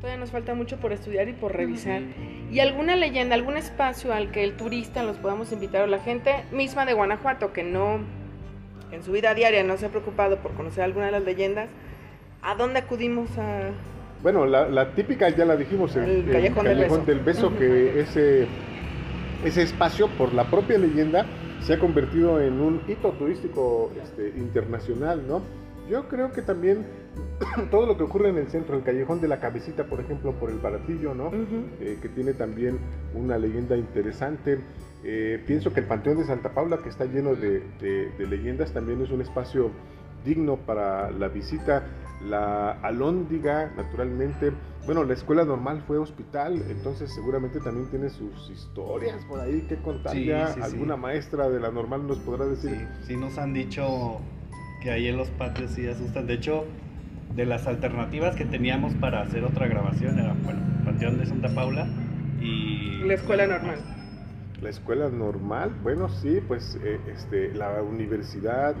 Speaker 1: todavía nos falta mucho por estudiar y por revisar. ¿Y alguna leyenda, algún espacio al que el turista los podamos invitar o la gente misma de Guanajuato que no en su vida diaria no se ha preocupado por conocer alguna de las leyendas? ¿A dónde acudimos a
Speaker 4: Bueno, la, la típica ya la dijimos, el,
Speaker 1: El Callejón del Beso.
Speaker 4: del Beso, que ese, ese espacio, por la propia leyenda, se ha convertido en un hito turístico este, internacional, ¿no? Yo creo que también *coughs* todo lo que ocurre en el centro, el Callejón de la Cabecita, por ejemplo, por el Baratillo, ¿no?
Speaker 1: Ujú.
Speaker 4: eh, que tiene también una leyenda interesante. Eh, pienso que el Panteón de Santa Paula, que está lleno de, de- de leyendas, también es un espacio digno para la visita. La Alhóndiga, naturalmente. Bueno, la escuela normal fue hospital, entonces seguramente también tiene sus historias por ahí que contar
Speaker 2: Sí, sí, sí.
Speaker 4: Alguna maestra de la normal nos podrá decir.
Speaker 2: Sí, sí nos han dicho que ahí en los patios sí asustan. De hecho, de las alternativas que teníamos para hacer otra grabación era, bueno, Panteón de Santa Paula y...
Speaker 1: La escuela normal.
Speaker 4: La escuela normal, bueno, sí, pues eh, este, la universidad,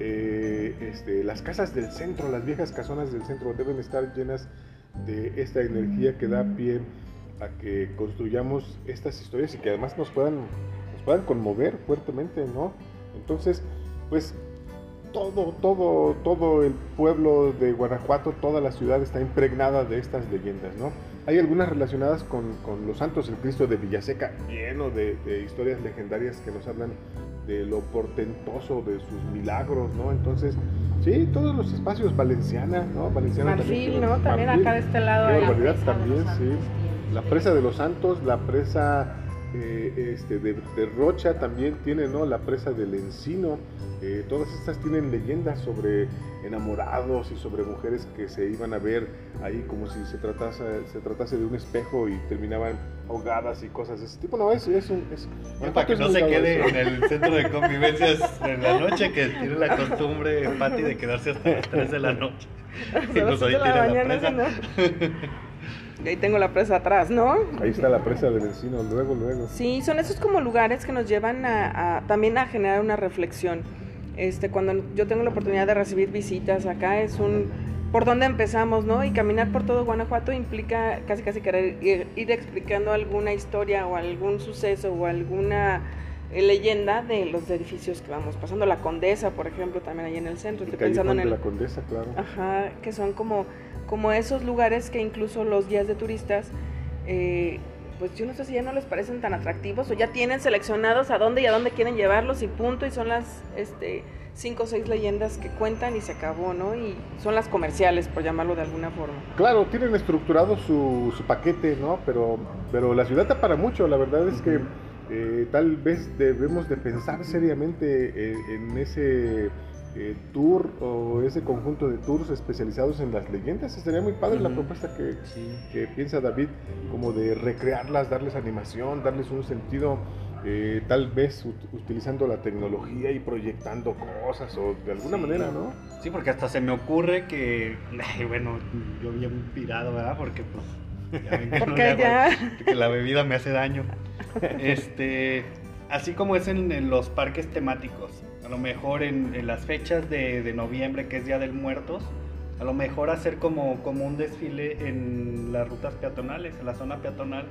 Speaker 4: eh, este, las casas del centro, las viejas casonas del centro deben estar llenas de esta energía que da pie a que construyamos estas historias y que además nos puedan, nos puedan conmover fuertemente, ¿no? Entonces, pues todo, todo, todo el pueblo de Guanajuato, toda la ciudad está impregnada de estas leyendas, ¿no? Hay algunas relacionadas con, con los santos, el Cristo de Villaseca, lleno de, de historias legendarias que nos hablan de lo portentoso de sus milagros, ¿no? Entonces, sí, todos los espacios, Valenciana, ¿no? Valenciana
Speaker 1: Marfil,
Speaker 4: también,
Speaker 1: ¿no? También
Speaker 4: Marfil,
Speaker 1: acá de este lado
Speaker 4: barbaridad
Speaker 3: presa de
Speaker 4: también, sí. La presa de los Santos, la presa eh, este, de, de Rocha también tiene, ¿no? La presa del Encino. eh, todas estas tienen leyendas sobre enamorados y sobre mujeres que se iban a ver ahí como si se tratase, se tratase de un espejo y terminaban ahogadas y cosas de ese tipo. No, es, es un... Es,
Speaker 2: Bueno, para que no se quede
Speaker 4: eso.
Speaker 2: en el centro de convivencias en la noche, que tiene la costumbre, Pati, de quedarse hasta las 3 de la noche. Y
Speaker 1: las
Speaker 2: pues ahí
Speaker 1: la
Speaker 2: la
Speaker 1: mañana,
Speaker 2: presa.
Speaker 1: ¿no? *laughs* Y ahí tengo la presa atrás, ¿no?
Speaker 4: Ahí está la presa del Encino, luego, luego.
Speaker 1: Sí, son esos como lugares que nos llevan a, a- también a generar una reflexión. Este, cuando yo tengo la oportunidad de recibir visitas acá es un por dónde empezamos, ¿no? Y caminar por todo Guanajuato implica casi casi querer ir, ir explicando alguna historia o algún suceso o alguna eh, leyenda de los edificios que vamos pasando. La Condesa, por ejemplo, también ahí en el centro.
Speaker 4: El
Speaker 1: Estoy pensando en el,
Speaker 4: la Condesa, claro.
Speaker 1: Ajá, que son como, como esos lugares que incluso los guías de turistas, eh, pues yo no sé si ya no les parecen tan atractivos o ya tienen seleccionados a dónde y a dónde quieren llevarlos y punto, y son las este, cinco o seis leyendas que cuentan y se acabó, ¿no? Y son las comerciales, por llamarlo de alguna forma.
Speaker 4: Claro, tienen estructurado su, su paquete, ¿no? Pero, pero la ciudad da para mucho, la verdad es que eh, tal vez debemos de pensar seriamente eh, en ese eh, tour o ese conjunto de tours especializados en las leyendas. Estaría muy padre la propuesta que,
Speaker 2: Sí.
Speaker 4: que piensa David, como de recrearlas, darles animación, darles un sentido, eh, tal vez ut- utilizando la tecnología y proyectando cosas o de alguna
Speaker 2: Sí.
Speaker 4: manera, ¿no?
Speaker 2: Sí, porque hasta se me ocurre que, bueno, yo bien pirado, ¿verdad? Porque pues, ya ven que, no
Speaker 1: Porque
Speaker 2: le hago-
Speaker 1: ya-
Speaker 2: que la bebida me hace daño. Este, así como es en, en los parques temáticos, lo mejor en, en las fechas de, de noviembre, que es Día del Muertos, a lo mejor hacer como, como un desfile en las rutas peatonales, en la zona peatonal,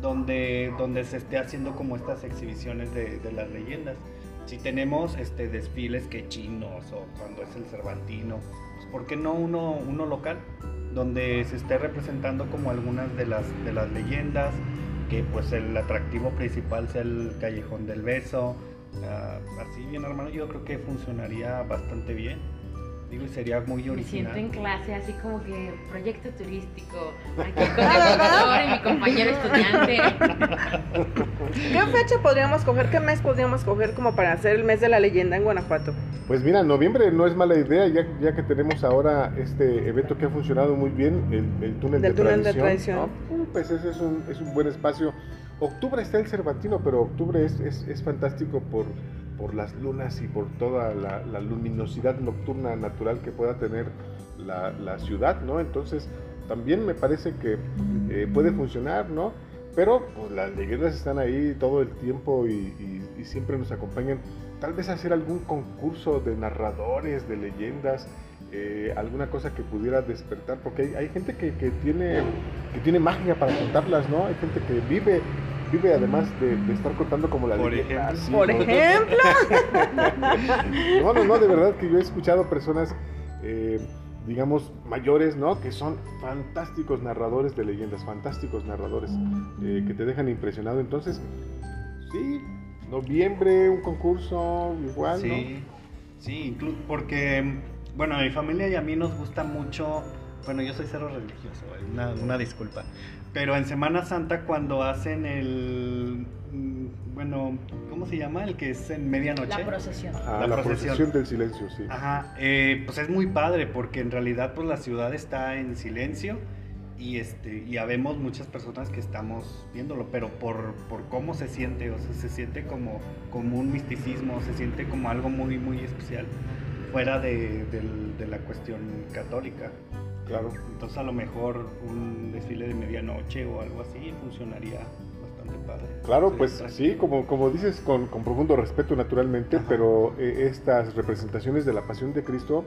Speaker 2: donde, donde se esté haciendo como estas exhibiciones de, de las leyendas. Si tenemos este, desfiles que chinos o cuando es el Cervantino, pues ¿por qué no uno, uno local? Donde se esté representando como algunas de las, de las leyendas, que pues el atractivo principal sea el Callejón del Beso, ah, así bien hermano, yo creo que funcionaría bastante bien. Digo, y sería muy
Speaker 3: Me siento en
Speaker 2: original.
Speaker 3: clase así como que proyecto turístico. *laughs* Aquí con el profesor y mi compañero estudiante. *laughs*
Speaker 1: ¿Qué fecha podríamos coger, qué mes podríamos coger como para hacer el mes de la leyenda en Guanajuato?
Speaker 4: Pues mira, noviembre no es mala idea, ya, ya que tenemos ahora este evento que ha funcionado muy bien, el, el túnel,
Speaker 1: Del
Speaker 4: de,
Speaker 1: túnel de
Speaker 4: tradición,
Speaker 1: tradición.
Speaker 4: ¿no? Uh, Pues ese es un, es un buen espacio. Octubre está el Cervantino, pero octubre es, es, fantástico por, por las lunas y por toda la, luminosidad nocturna natural que pueda tener la, ciudad, ¿no? Entonces, también me parece que eh, puede funcionar, ¿no? Pero pues, las leyendas están ahí todo el tiempo y siempre nos acompañan. Tal vez hacer algún concurso de narradores, de leyendas, eh, alguna cosa que pudiera despertar, porque hay, hay gente que, que tiene, que tiene magia para contarlas, ¿no? Hay gente que vive, vive además de, de estar contando como la
Speaker 2: Por
Speaker 4: leyenda.
Speaker 2: ejemplo.
Speaker 4: así,
Speaker 1: Por
Speaker 4: ¿no?
Speaker 1: ejemplo, *laughs*
Speaker 4: No, no, no, de verdad que yo he escuchado personas, eh, digamos, mayores, ¿no? Que son fantásticos narradores de leyendas, fantásticos narradores, eh, que te dejan impresionado. Entonces, sí, noviembre, un concurso, igual,
Speaker 2: Sí, sí, porque, bueno, a mi familia y a mí nos gusta mucho, bueno, yo soy cero religioso, una, una disculpa, pero en Semana Santa cuando hacen el, mm, bueno, ¿cómo se llama? El que es en medianoche.
Speaker 3: La procesión.
Speaker 2: La
Speaker 4: la,
Speaker 2: procesión.
Speaker 4: procesión del silencio, sí.
Speaker 2: Ajá, eh, pues es muy padre porque en realidad pues la ciudad está en silencio y este y habemos muchas personas que estamos viéndolo, pero por, por cómo se siente, o sea, se siente como, como un misticismo, se siente como algo muy muy especial fuera de, del- de la cuestión católica.
Speaker 4: Claro.
Speaker 2: Entonces a lo mejor un desfile de medianoche o algo así funcionaría bastante padre.
Speaker 4: Claro, pues sí, como, como dices, con, con profundo respeto naturalmente,
Speaker 2: Ajá.
Speaker 4: pero eh, estas representaciones de la Pasión de Cristo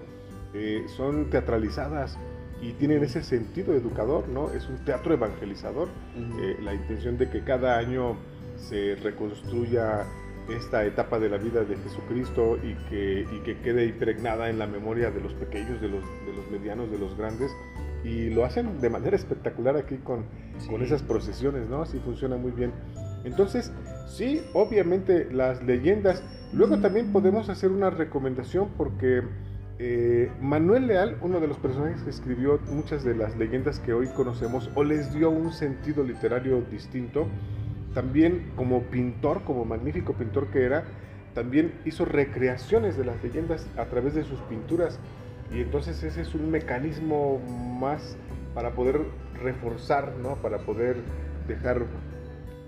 Speaker 4: eh, son teatralizadas y tienen ese sentido educador, ¿no? Es un teatro evangelizador. Eh, la intención de que cada año se reconstruya esta etapa de la vida de Jesucristo y que, y que quede impregnada en la memoria de los pequeños, de los, de los medianos, de los grandes. Y lo hacen de manera espectacular aquí con, con esas procesiones, ¿no? Así funciona muy bien. Entonces, sí, obviamente las leyendas. Luego también podemos hacer una recomendación porque eh, Manuel Leal, uno de los personajes que escribió muchas de las leyendas que hoy conocemos, o les dio un sentido literario distinto, también como pintor, como magnífico pintor que era, también hizo recreaciones de las leyendas a través de sus pinturas. Y entonces ese es un mecanismo más para poder reforzar, ¿no? para poder dejar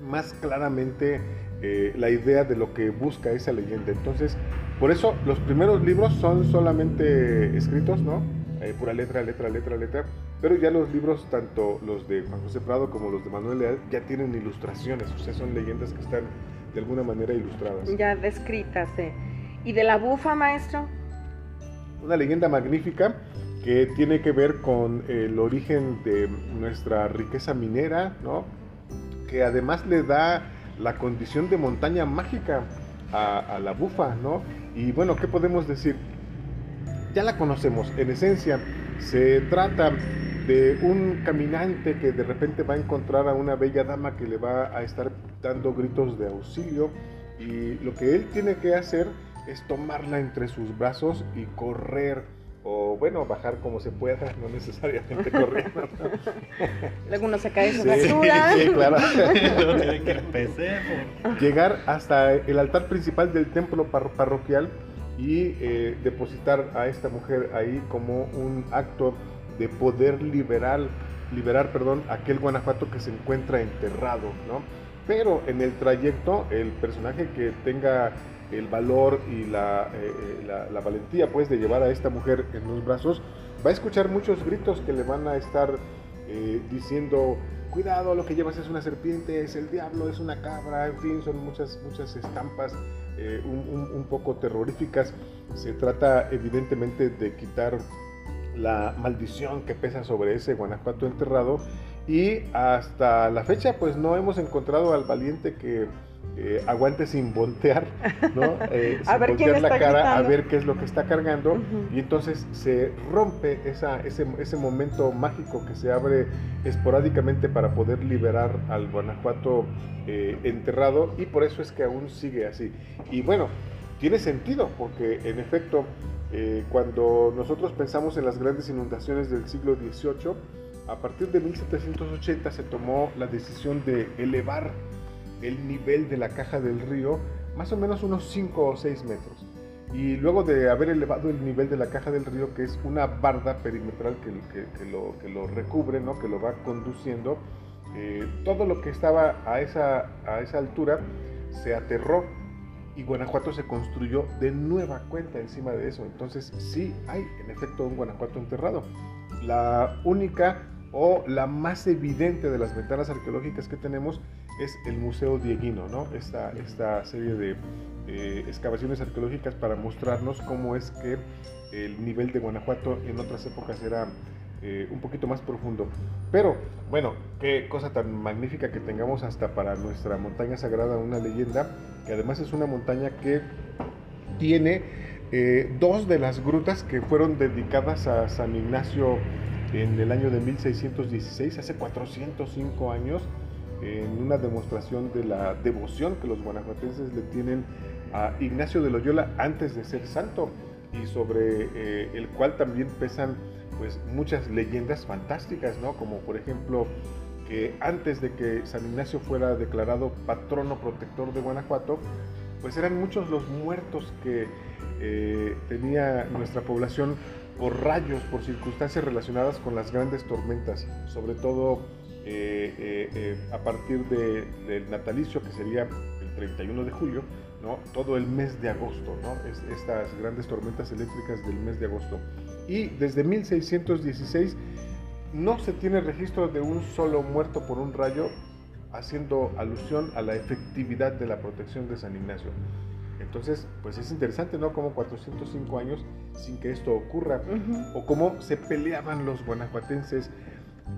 Speaker 4: más claramente eh, la idea de lo que busca esa leyenda. Entonces, por eso los primeros libros son solamente escritos, ¿no? Eh, pura letra, letra, letra, letra. Pero ya los libros, tanto los de Juan José Prado como los de Manuel Leal, ya tienen ilustraciones, o sea, son leyendas que están de alguna manera ilustradas.
Speaker 1: Ya descritas, ¿eh? ¿Y de la bufa, maestro?
Speaker 4: Una leyenda magnífica que tiene que ver con el origen de nuestra riqueza minera, ¿no? Que además le da la condición de montaña mágica a, la bufa, ¿no? Y bueno, ¿qué podemos decir? Ya la conocemos, en esencia se trata de un caminante que de repente va a encontrar a una bella dama que le va a estar dando gritos de auxilio y lo que él tiene que hacer es tomarla entre sus brazos y correr o bueno, bajar como se pueda, no necesariamente *laughs* corriendo.
Speaker 1: Luego uno se cae en su basura.
Speaker 4: Sí, claro. *laughs* Llegar hasta el altar principal del templo parroquial y eh, depositar a esta mujer ahí como un acto de poder liberar, liberar perdón, aquel Guanajuato que se encuentra enterrado, ¿no? Pero en el trayecto, el personaje que tenga el valor y la, eh, eh, la, valentía pues de llevar a esta mujer en los brazos, va a escuchar muchos gritos que le van a estar eh, diciendo, cuidado, lo que llevas es una serpiente, es el diablo, es una cabra, en fin, son muchas, muchas estampas un, un, poco terroríficas. Se trata evidentemente de quitar la maldición que pesa sobre ese Guanajuato enterrado y hasta la fecha pues no hemos encontrado al valiente que eh, aguante sin voltear, ¿no? *laughs* Eh, sin voltear la cara a ver qué es lo que está cargando y entonces se rompe esa, ese, ese, momento mágico que se abre esporádicamente para poder liberar al Guanajuato eh, enterrado y por eso es que aún sigue así. Y bueno, tiene sentido porque en efecto cuando nosotros pensamos en las grandes inundaciones del siglo XVIII, a partir de 1780 se tomó la decisión de elevar el nivel de la caja del río más o menos unos 5 o 6 metros. Y luego de haber elevado el nivel de la caja del río, que es una barda perimetral que, lo, que lo, recubre, ¿no? que lo va conduciendo, eh, todo lo que estaba a esa, a esa altura se aterró y Guanajuato se construyó de nueva cuenta encima de eso. Entonces sí hay en efecto un Guanajuato enterrado. La única o la más evidente de las ventanas arqueológicas que tenemos es el Museo Dieguino, ¿no? esta, esta serie de eh, excavaciones arqueológicas para mostrarnos cómo es que el nivel de Guanajuato en otras épocas era eh, un poquito más profundo. Pero bueno, qué cosa tan magnífica que tengamos hasta para nuestra montaña sagrada una leyenda, que además es una montaña que tiene eh, dos de las grutas que fueron dedicadas a San Ignacio en el año de 1616, hace 405 años, en una demostración de la devoción que los guanajuatenses le tienen a Ignacio de Loyola antes de ser santo y sobre eh, el cual también pesan pues muchas leyendas fantásticas, ¿no? Como por ejemplo que antes de que San Ignacio fuera declarado patrono protector de Guanajuato, pues eran muchos los muertos que eh, tenía nuestra población por rayos, por circunstancias relacionadas con las grandes tormentas, sobre todo eh, eh, eh, a partir del natalicio, que sería el 31 de julio, ¿no? todo el mes de agosto, ¿no? estas grandes tormentas eléctricas del mes de agosto. Y desde 1616 no se tiene registro de un solo muerto por un rayo, haciendo alusión a la efectividad de la protección de San Ignacio. Entonces, pues es interesante, ¿no? Como 405 años sin que esto ocurra, o cómo se peleaban los guanajuatenses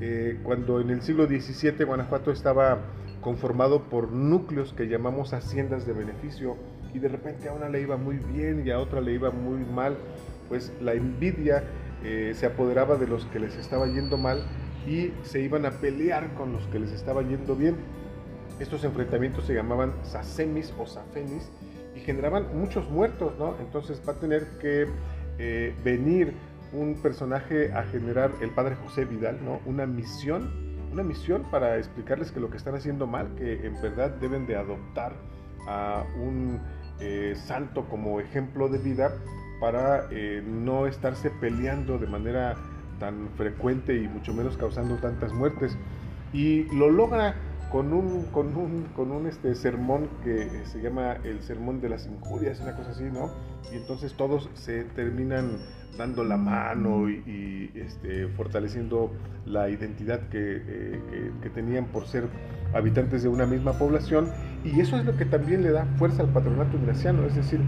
Speaker 4: eh, cuando en el siglo XVII Guanajuato estaba conformado por núcleos que llamamos haciendas de beneficio y de repente a una le iba muy bien y a otra le iba muy mal, pues la envidia eh, se apoderaba de los que les estaba yendo mal y se iban a pelear con los que les estaba yendo bien. Estos enfrentamientos se llamaban sasemis o safenis generaban muchos muertos, ¿no? Entonces va a tener que eh, venir un personaje a generar el padre José Vidal, ¿no? Una misión, una misión para explicarles que lo que están haciendo mal, que en verdad deben de adoptar a un eh, santo como ejemplo de vida para eh, no estarse peleando de manera tan frecuente y mucho menos causando tantas muertes. Y lo logra con un, con un, con un este, sermón que se llama el sermón de las injurias, una cosa así, ¿no? Y entonces todos se terminan dando la mano y, este, fortaleciendo la identidad eh, que, que, tenían por ser habitantes de una misma población. Y eso es lo que también le da fuerza al patronato ignaciano, es decir,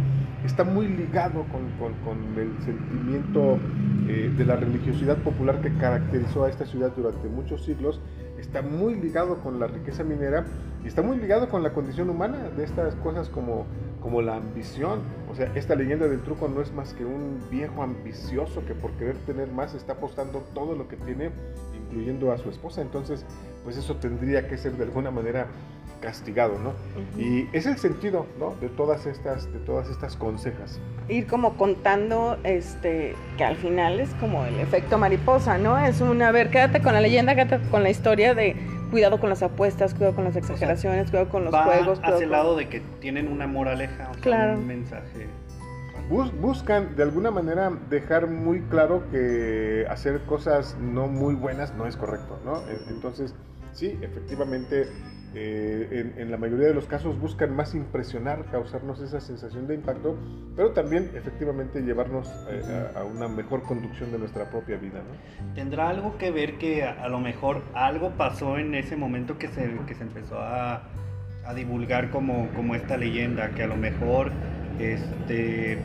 Speaker 4: está muy ligado con, con, con el sentimiento eh, de la religiosidad popular que caracterizó a esta ciudad durante muchos siglos está muy ligado con la riqueza minera y está muy ligado con la condición humana de estas cosas como, como la ambición. O sea, esta leyenda del truco no es más que un viejo ambicioso que por querer tener más está apostando todo lo que tiene, incluyendo a su esposa. Entonces, pues eso tendría que ser de alguna manera castigado, ¿no? Y es el sentido, ¿no? De todas estas, de todas estas consejas.
Speaker 1: Ir como contando, este, que al final es como el efecto mariposa, ¿no? Es un, a ver, quédate con la leyenda, quédate con la historia de cuidado con las apuestas, cuidado con las exageraciones, cuidado con los juegos.
Speaker 2: hacia el lado de que tienen una moraleja, o un mensaje.
Speaker 4: buscan de alguna manera dejar muy claro que hacer cosas no muy buenas no es correcto, ¿no? Entonces, sí, efectivamente eh, en, la mayoría de los casos buscan más impresionar, causarnos esa sensación de impacto, pero también efectivamente llevarnos eh, a, una mejor conducción de nuestra propia vida.
Speaker 2: ¿Tendrá algo que ver que a, lo mejor algo pasó en ese momento que se, que se empezó a, a divulgar como, como, esta leyenda? Que a lo mejor este,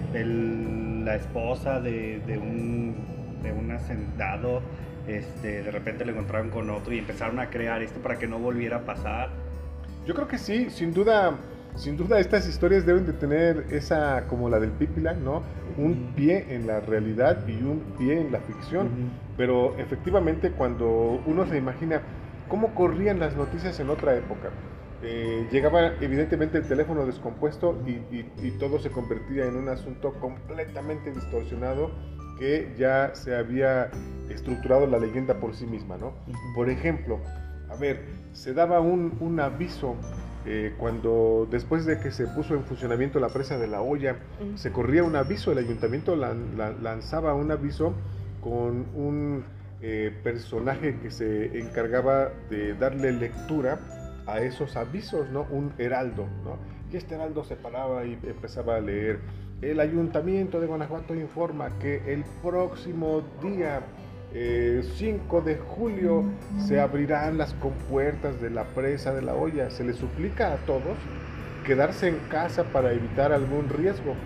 Speaker 2: la esposa de, de, un, de un hacendado este, de repente lo encontraron con otro y empezaron a crear esto para que no volviera a pasar.
Speaker 4: Yo creo que sí, sin duda, sin duda estas historias deben de tener esa, como la del Pipila, ¿no? Un pie en la realidad y un pie en la ficción. Pero efectivamente cuando uno se imagina cómo corrían las noticias en otra época, eh, llegaba evidentemente el teléfono descompuesto y, y, todo se convertía en un asunto completamente distorsionado que ya se había estructurado la leyenda por sí misma, ¿no? Por ejemplo, a ver, se daba un, aviso eh, cuando después de que se puso en funcionamiento la presa de la olla, se corría un aviso, el ayuntamiento lanzaba un aviso con un eh, personaje que se encargaba de darle lectura a esos avisos, ¿no? Un heraldo, ¿no? Y este heraldo se paraba y empezaba a leer. El ayuntamiento de Guanajuato informa que el próximo día 5 eh, de julio se abrirán las compuertas de la presa de la olla. Se les suplica a todos quedarse en casa para evitar algún riesgo.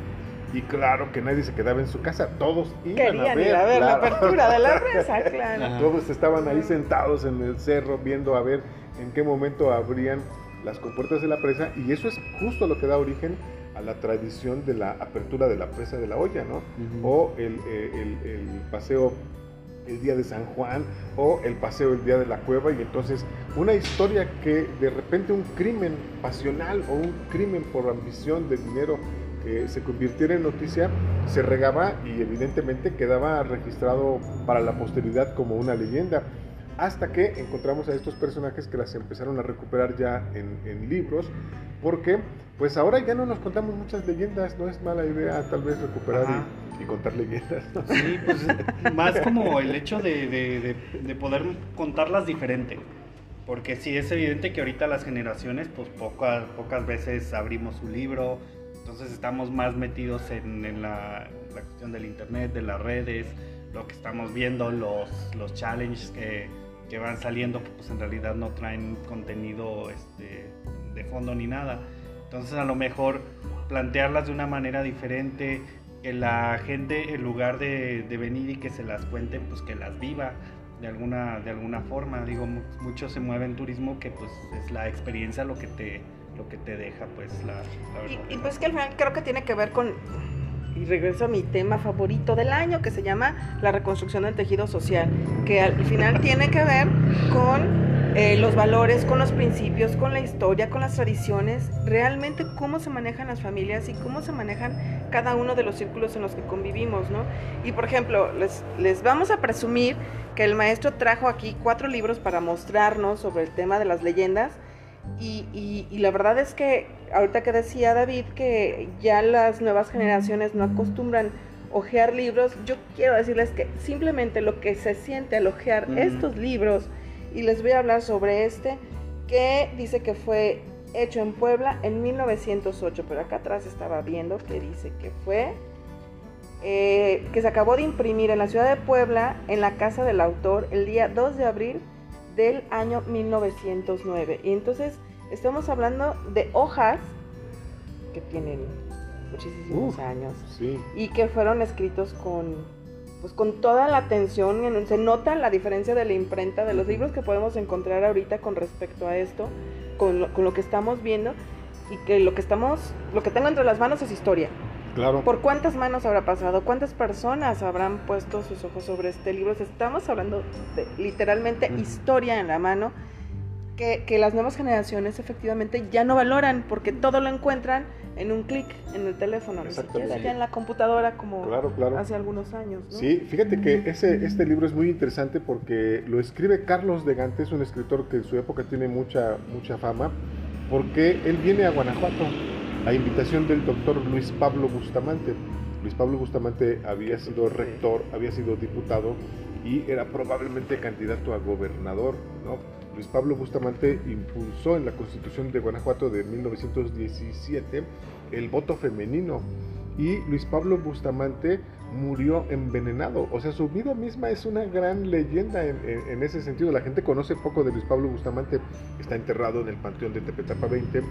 Speaker 4: Y claro que nadie se quedaba en su casa, todos iban a ver,
Speaker 1: la apertura de la *laughs* presa, claro.
Speaker 4: Todos estaban ahí sentados en el cerro viendo a ver en qué momento abrían las compuertas de la presa y eso es justo lo que da origen a la tradición de la apertura de la presa de la olla, ¿no? O el, eh, el, el paseo el día de San Juan o el paseo el día de la cueva y entonces una historia que de repente un crimen pasional o un crimen por ambición de dinero que se convirtiera en noticia se regaba y evidentemente quedaba registrado para la posteridad como una leyenda hasta que encontramos a estos personajes que las empezaron a recuperar ya en, libros, porque pues ahora ya no nos contamos muchas leyendas, no es mala idea tal vez recuperar y contar leyendas.
Speaker 2: Sí, pues más como el hecho de, poder contarlas diferente. Porque sí, es evidente que ahorita las generaciones, pues pocas, pocas veces abrimos un libro, entonces estamos más metidos en, la, cuestión del internet, de las redes, lo que estamos viendo, los, los challenges que, que van saliendo, que pues en realidad no traen contenido este, de fondo ni nada. Entonces a lo mejor plantearlas de una manera diferente, que la gente, en lugar de, venir y que se las cuente, pues que las viva. de alguna, de alguna forma. Digo, mu- mucho se mueve en turismo que pues es la experiencia lo que te, lo que te deja, pues la, la
Speaker 1: Y,
Speaker 2: verdad.
Speaker 1: y pues que al final creo que tiene que ver con, y regreso a mi tema favorito del año, que se llama la reconstrucción del tejido social, que al final tiene que ver con eh, los valores, con los principios, con la historia, con las tradiciones, realmente cómo se manejan las familias y cómo se manejan cada uno de los círculos en los que convivimos, ¿no? Y por ejemplo, les, les vamos a presumir que el maestro trajo aquí cuatro libros para mostrarnos sobre el tema de las leyendas. Y, y- y la verdad es que ahorita que decía David que ya las nuevas generaciones no acostumbran ojear libros, yo quiero decirles que simplemente lo que se siente al ojear estos libros, y les voy a hablar sobre este, que dice que fue hecho en Puebla en 1908, pero acá atrás estaba viendo que dice que fue, eh, que se acabó de imprimir en la ciudad de Puebla, en la casa del autor, el día 2 de abril del año 1909. Y entonces estamos hablando de hojas que tienen muchísimos
Speaker 4: Uf.
Speaker 1: años
Speaker 4: Sí,
Speaker 1: y que fueron escritos con pues con toda la atención en- se nota la diferencia de la imprenta de los libros que podemos encontrar ahorita con respecto a esto con lo, con lo que estamos viendo y que lo que estamos lo que tengo entre las manos es historia.
Speaker 4: Claro.
Speaker 1: por cuántas manos habrá pasado cuántas personas habrán puesto sus ojos sobre este libro estamos hablando de literalmente historia en la mano que, que las nuevas generaciones efectivamente ya no valoran porque todo lo encuentran en un clic en el teléfono, ni siquiera ya en la computadora como
Speaker 4: Claro, claro.
Speaker 1: hace algunos años. ¿no?
Speaker 4: Sí, fíjate que ese, este libro es muy interesante porque lo escribe Carlos de Gante, es un escritor que en su época tiene mucha, mucha fama, porque él viene a Guanajuato a invitación del doctor Luis Pablo Bustamante. Luis Pablo Bustamante había sido rector, había sido diputado y era probablemente candidato a gobernador, ¿no? Luis Pablo Bustamante impulsó en la Constitución de Guanajuato de 1917 el voto femenino y Luis Pablo Bustamante murió envenenado. O sea, su vida misma es una gran leyenda en, ese sentido. La gente conoce poco de Luis Pablo Bustamante, está enterrado en el Panteón de Tepetapa 20,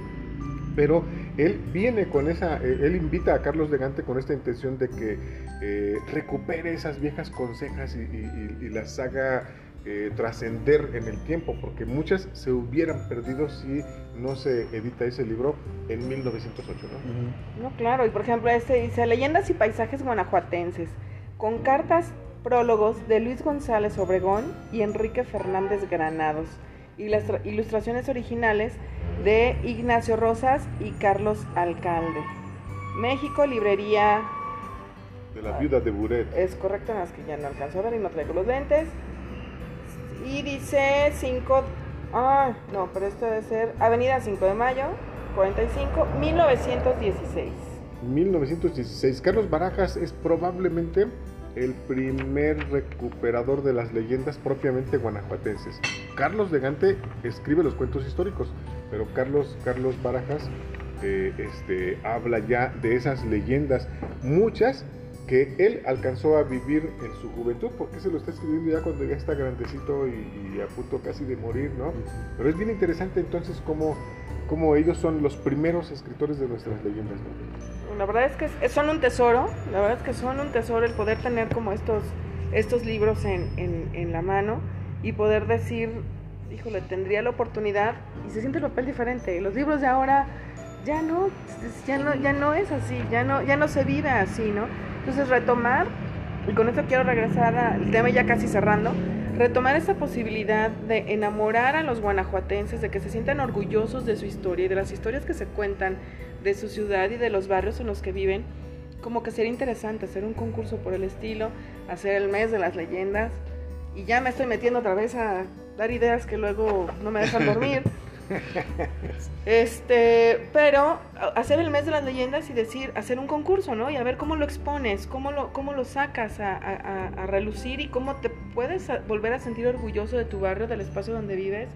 Speaker 4: pero él viene con esa, eh, él invita a Carlos de Gante con esta intención de que eh, recupere esas viejas consejas y- y las haga eh, trascender en el tiempo, porque muchas se hubieran perdido si no se edita ese libro en 1908, ¿no?
Speaker 1: No, claro, y por ejemplo este dice Leyendas y paisajes guanajuatenses, con cartas prólogos de Luis González Obregón y Enrique Fernández Granados, ilustra- ilustraciones originales de Ignacio Rosas y Carlos Alcalde. México, librería,
Speaker 4: De la viuda de Buret.
Speaker 1: es correcto, nada más que ya no alcanzo a ver y no traigo los lentes. Y dice 5, ah, no, pero esto debe ser Avenida 5 de Mayo, 45, 1916.
Speaker 4: 1916. Carlos Barajas es probablemente el primer recuperador de las leyendas propiamente guanajuatenses. Carlos de Gante escribe los cuentos históricos, pero Carlos, Carlos Barajas eh, este, habla ya de esas leyendas, muchas que él alcanzó a vivir en su juventud, porque se lo está escribiendo ya cuando ya está grandecito y, y a punto casi de morir, ¿no? Pero es bien interesante entonces cómo, cómo ellos son los primeros escritores de nuestras leyendas, ¿no?
Speaker 1: La verdad es que son un tesoro, la verdad es que son un tesoro el poder tener como estos, estos libros en, en- en la mano y poder decir, híjole, tendría la oportunidad y se siente el papel diferente. Los libros de ahora ya no, ya no, ya no es así, ya no, ya no se vive así, ¿no? Entonces retomar, y con esto quiero regresar al tema ya casi cerrando, retomar esa posibilidad de enamorar a los guanajuatenses, de que se sientan orgullosos de su historia y de las historias que se cuentan de su ciudad y de los barrios en los que viven, como que sería interesante hacer un concurso por el estilo, hacer el mes de las leyendas, y ya me estoy metiendo otra vez a dar ideas que luego no me dejan dormir. *laughs* Este, pero hacer el mes de las leyendas y decir, hacer un concurso, ¿no? Y a ver cómo lo expones, cómo lo, cómo lo sacas a, a- a- relucir y cómo te puedes volver a sentir orgulloso de tu barrio, del espacio donde vives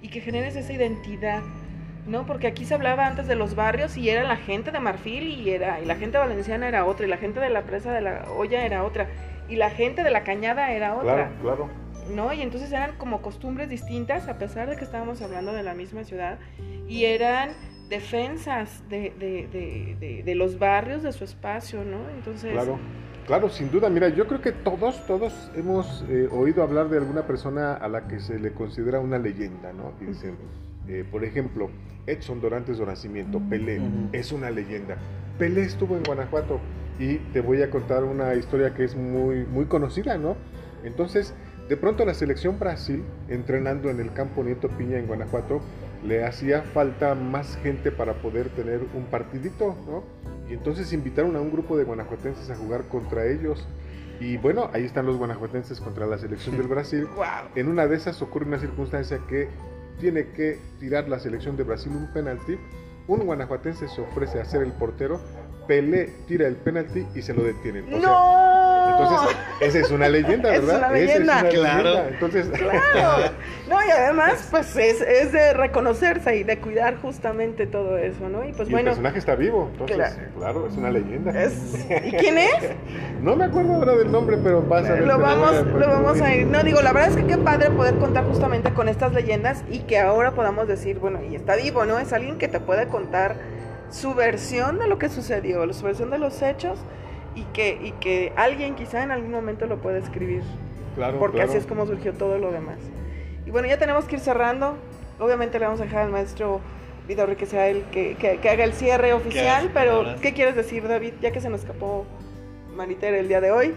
Speaker 1: y que generes esa identidad, ¿no? Porque aquí se hablaba antes de los barrios y era la gente de Marfil y, era, y la gente valenciana era otra, y la gente de la presa de la olla era otra, y la gente de la cañada era otra.
Speaker 4: Claro, claro.
Speaker 1: ¿No? Y entonces eran como costumbres distintas, a pesar de que estábamos hablando de la misma ciudad, y eran defensas de, de- de- de- de los barrios, de su espacio, ¿no? Entonces,
Speaker 4: Claro. Claro, sin duda. Mira, yo creo que todos, todos hemos eh, oído hablar de alguna persona a la que se le considera una leyenda, ¿no? dicen, eh, por ejemplo, Edson Dorantes de Nacimiento, Pelé, es una leyenda. Pelé estuvo en Guanajuato y te voy a contar una historia que es muy, muy conocida, ¿no? Entonces, de pronto la selección Brasil, entrenando en el campo Nieto Piña en Guanajuato, le hacía falta más gente para poder tener un partidito, ¿no? Y entonces invitaron a un grupo de guanajuatenses a jugar contra ellos. Y bueno, ahí están los guanajuatenses contra la selección del *laughs* Brasil.
Speaker 1: Wow.
Speaker 4: En una de esas ocurre una circunstancia que tiene que tirar la selección de Brasil un penalti. Un guanajuatense se ofrece a ser el portero, Pelé tira el penalti y se lo detienen. O sea,
Speaker 1: ¡No!
Speaker 4: Entonces, esa es una leyenda,
Speaker 1: Es
Speaker 4: ¿verdad?
Speaker 1: una
Speaker 4: Esa
Speaker 1: leyenda.
Speaker 2: Claro.
Speaker 4: leyenda. Entonces,
Speaker 1: Claro. No, y además, *laughs* pues es, es de reconocerse y de cuidar justamente todo eso, ¿no? Y pues
Speaker 4: y el
Speaker 1: bueno,
Speaker 4: personaje está vivo, entonces,
Speaker 1: Claro.
Speaker 4: claro, es una leyenda.
Speaker 1: es... ¿y quién es? *laughs*
Speaker 4: No me acuerdo ahora del nombre, pero vas a ver.
Speaker 1: Lo vamos,
Speaker 4: a-
Speaker 1: lo vamos a ir. No, digo, la verdad es que qué padre poder contar justamente con estas leyendas y que ahora podamos decir, bueno, y está vivo, ¿no? Es alguien que te puede contar su versión de lo que sucedió, su versión de los hechos y que, y que alguien quizá en algún momento lo puede escribir.
Speaker 4: Claro,
Speaker 1: porque
Speaker 4: claro.
Speaker 1: así es como surgió todo lo demás. Y bueno, ya tenemos que ir cerrando. Obviamente le vamos a dejar al maestro Vidorri que sea el que, que- que haga el cierre oficial, pero
Speaker 2: palabras.
Speaker 1: ¿qué quieres decir, David? Ya que se nos escapó Maritere el día de hoy.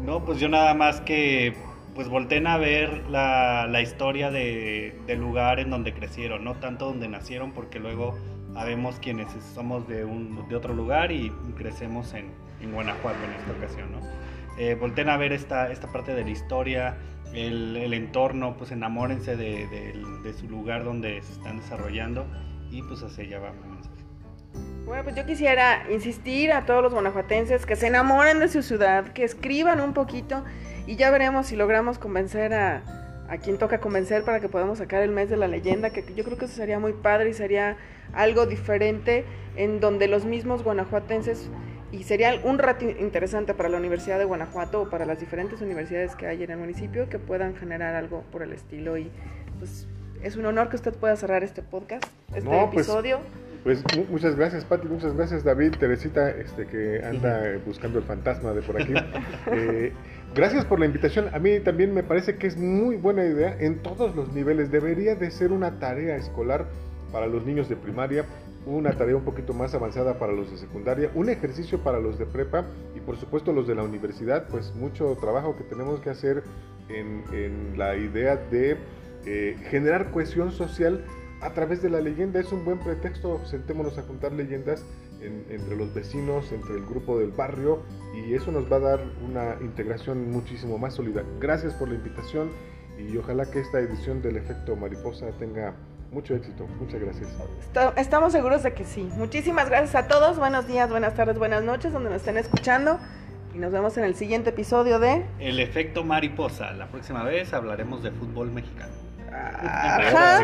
Speaker 2: No, pues yo nada más que pues volteen a ver la, la historia de, del lugar en donde crecieron, no tanto donde nacieron, porque luego habemos quienes somos de, un, de otro lugar y crecemos en, en Guanajuato en esta ocasión, ¿no? Eh, volteen a ver esta, esta parte de la historia, el, el entorno, pues enamórense de, del- de su lugar donde se están desarrollando y pues hacia allá va mi mensaje.
Speaker 1: Bueno, pues yo quisiera insistir a todos los guanajuatenses que se enamoren de su ciudad, que escriban un poquito y ya veremos si logramos convencer a, a quien toca convencer para que podamos sacar el mes de la leyenda, que yo creo que eso sería muy padre y sería algo diferente en donde los mismos guanajuatenses y sería un rato interesante para la Universidad de Guanajuato o para las diferentes universidades que hay en el municipio que puedan generar algo por el estilo y pues es un honor que usted pueda cerrar este podcast, este
Speaker 4: No, pues,
Speaker 1: episodio.
Speaker 4: Pues mu- muchas gracias, Pati, muchas gracias, David, Teresita, este, que anda buscando el fantasma de por aquí. *laughs* Eh, gracias por la invitación. A mí también me parece que es muy buena idea en todos los niveles. Debería de ser una tarea escolar para los niños de primaria, una tarea un poquito más avanzada para los de secundaria, un ejercicio para los de prepa y por supuesto los de la universidad, pues mucho trabajo que tenemos que hacer en, en la idea de eh, generar cohesión social a través de la leyenda. Es un buen pretexto, sentémonos a juntar leyendas en- entre los vecinos, entre el grupo del barrio y eso nos va a dar una integración muchísimo más sólida. Gracias por la invitación y ojalá que esta edición del efecto mariposa tenga mucho éxito. Muchas gracias.
Speaker 1: Estamos seguros de que sí. Muchísimas gracias a todos. Buenos días, buenas tardes, buenas noches, donde nos estén escuchando. Y nos vemos en el siguiente episodio de...
Speaker 2: El efecto mariposa. La próxima vez hablaremos de fútbol mexicano.
Speaker 1: Ajá.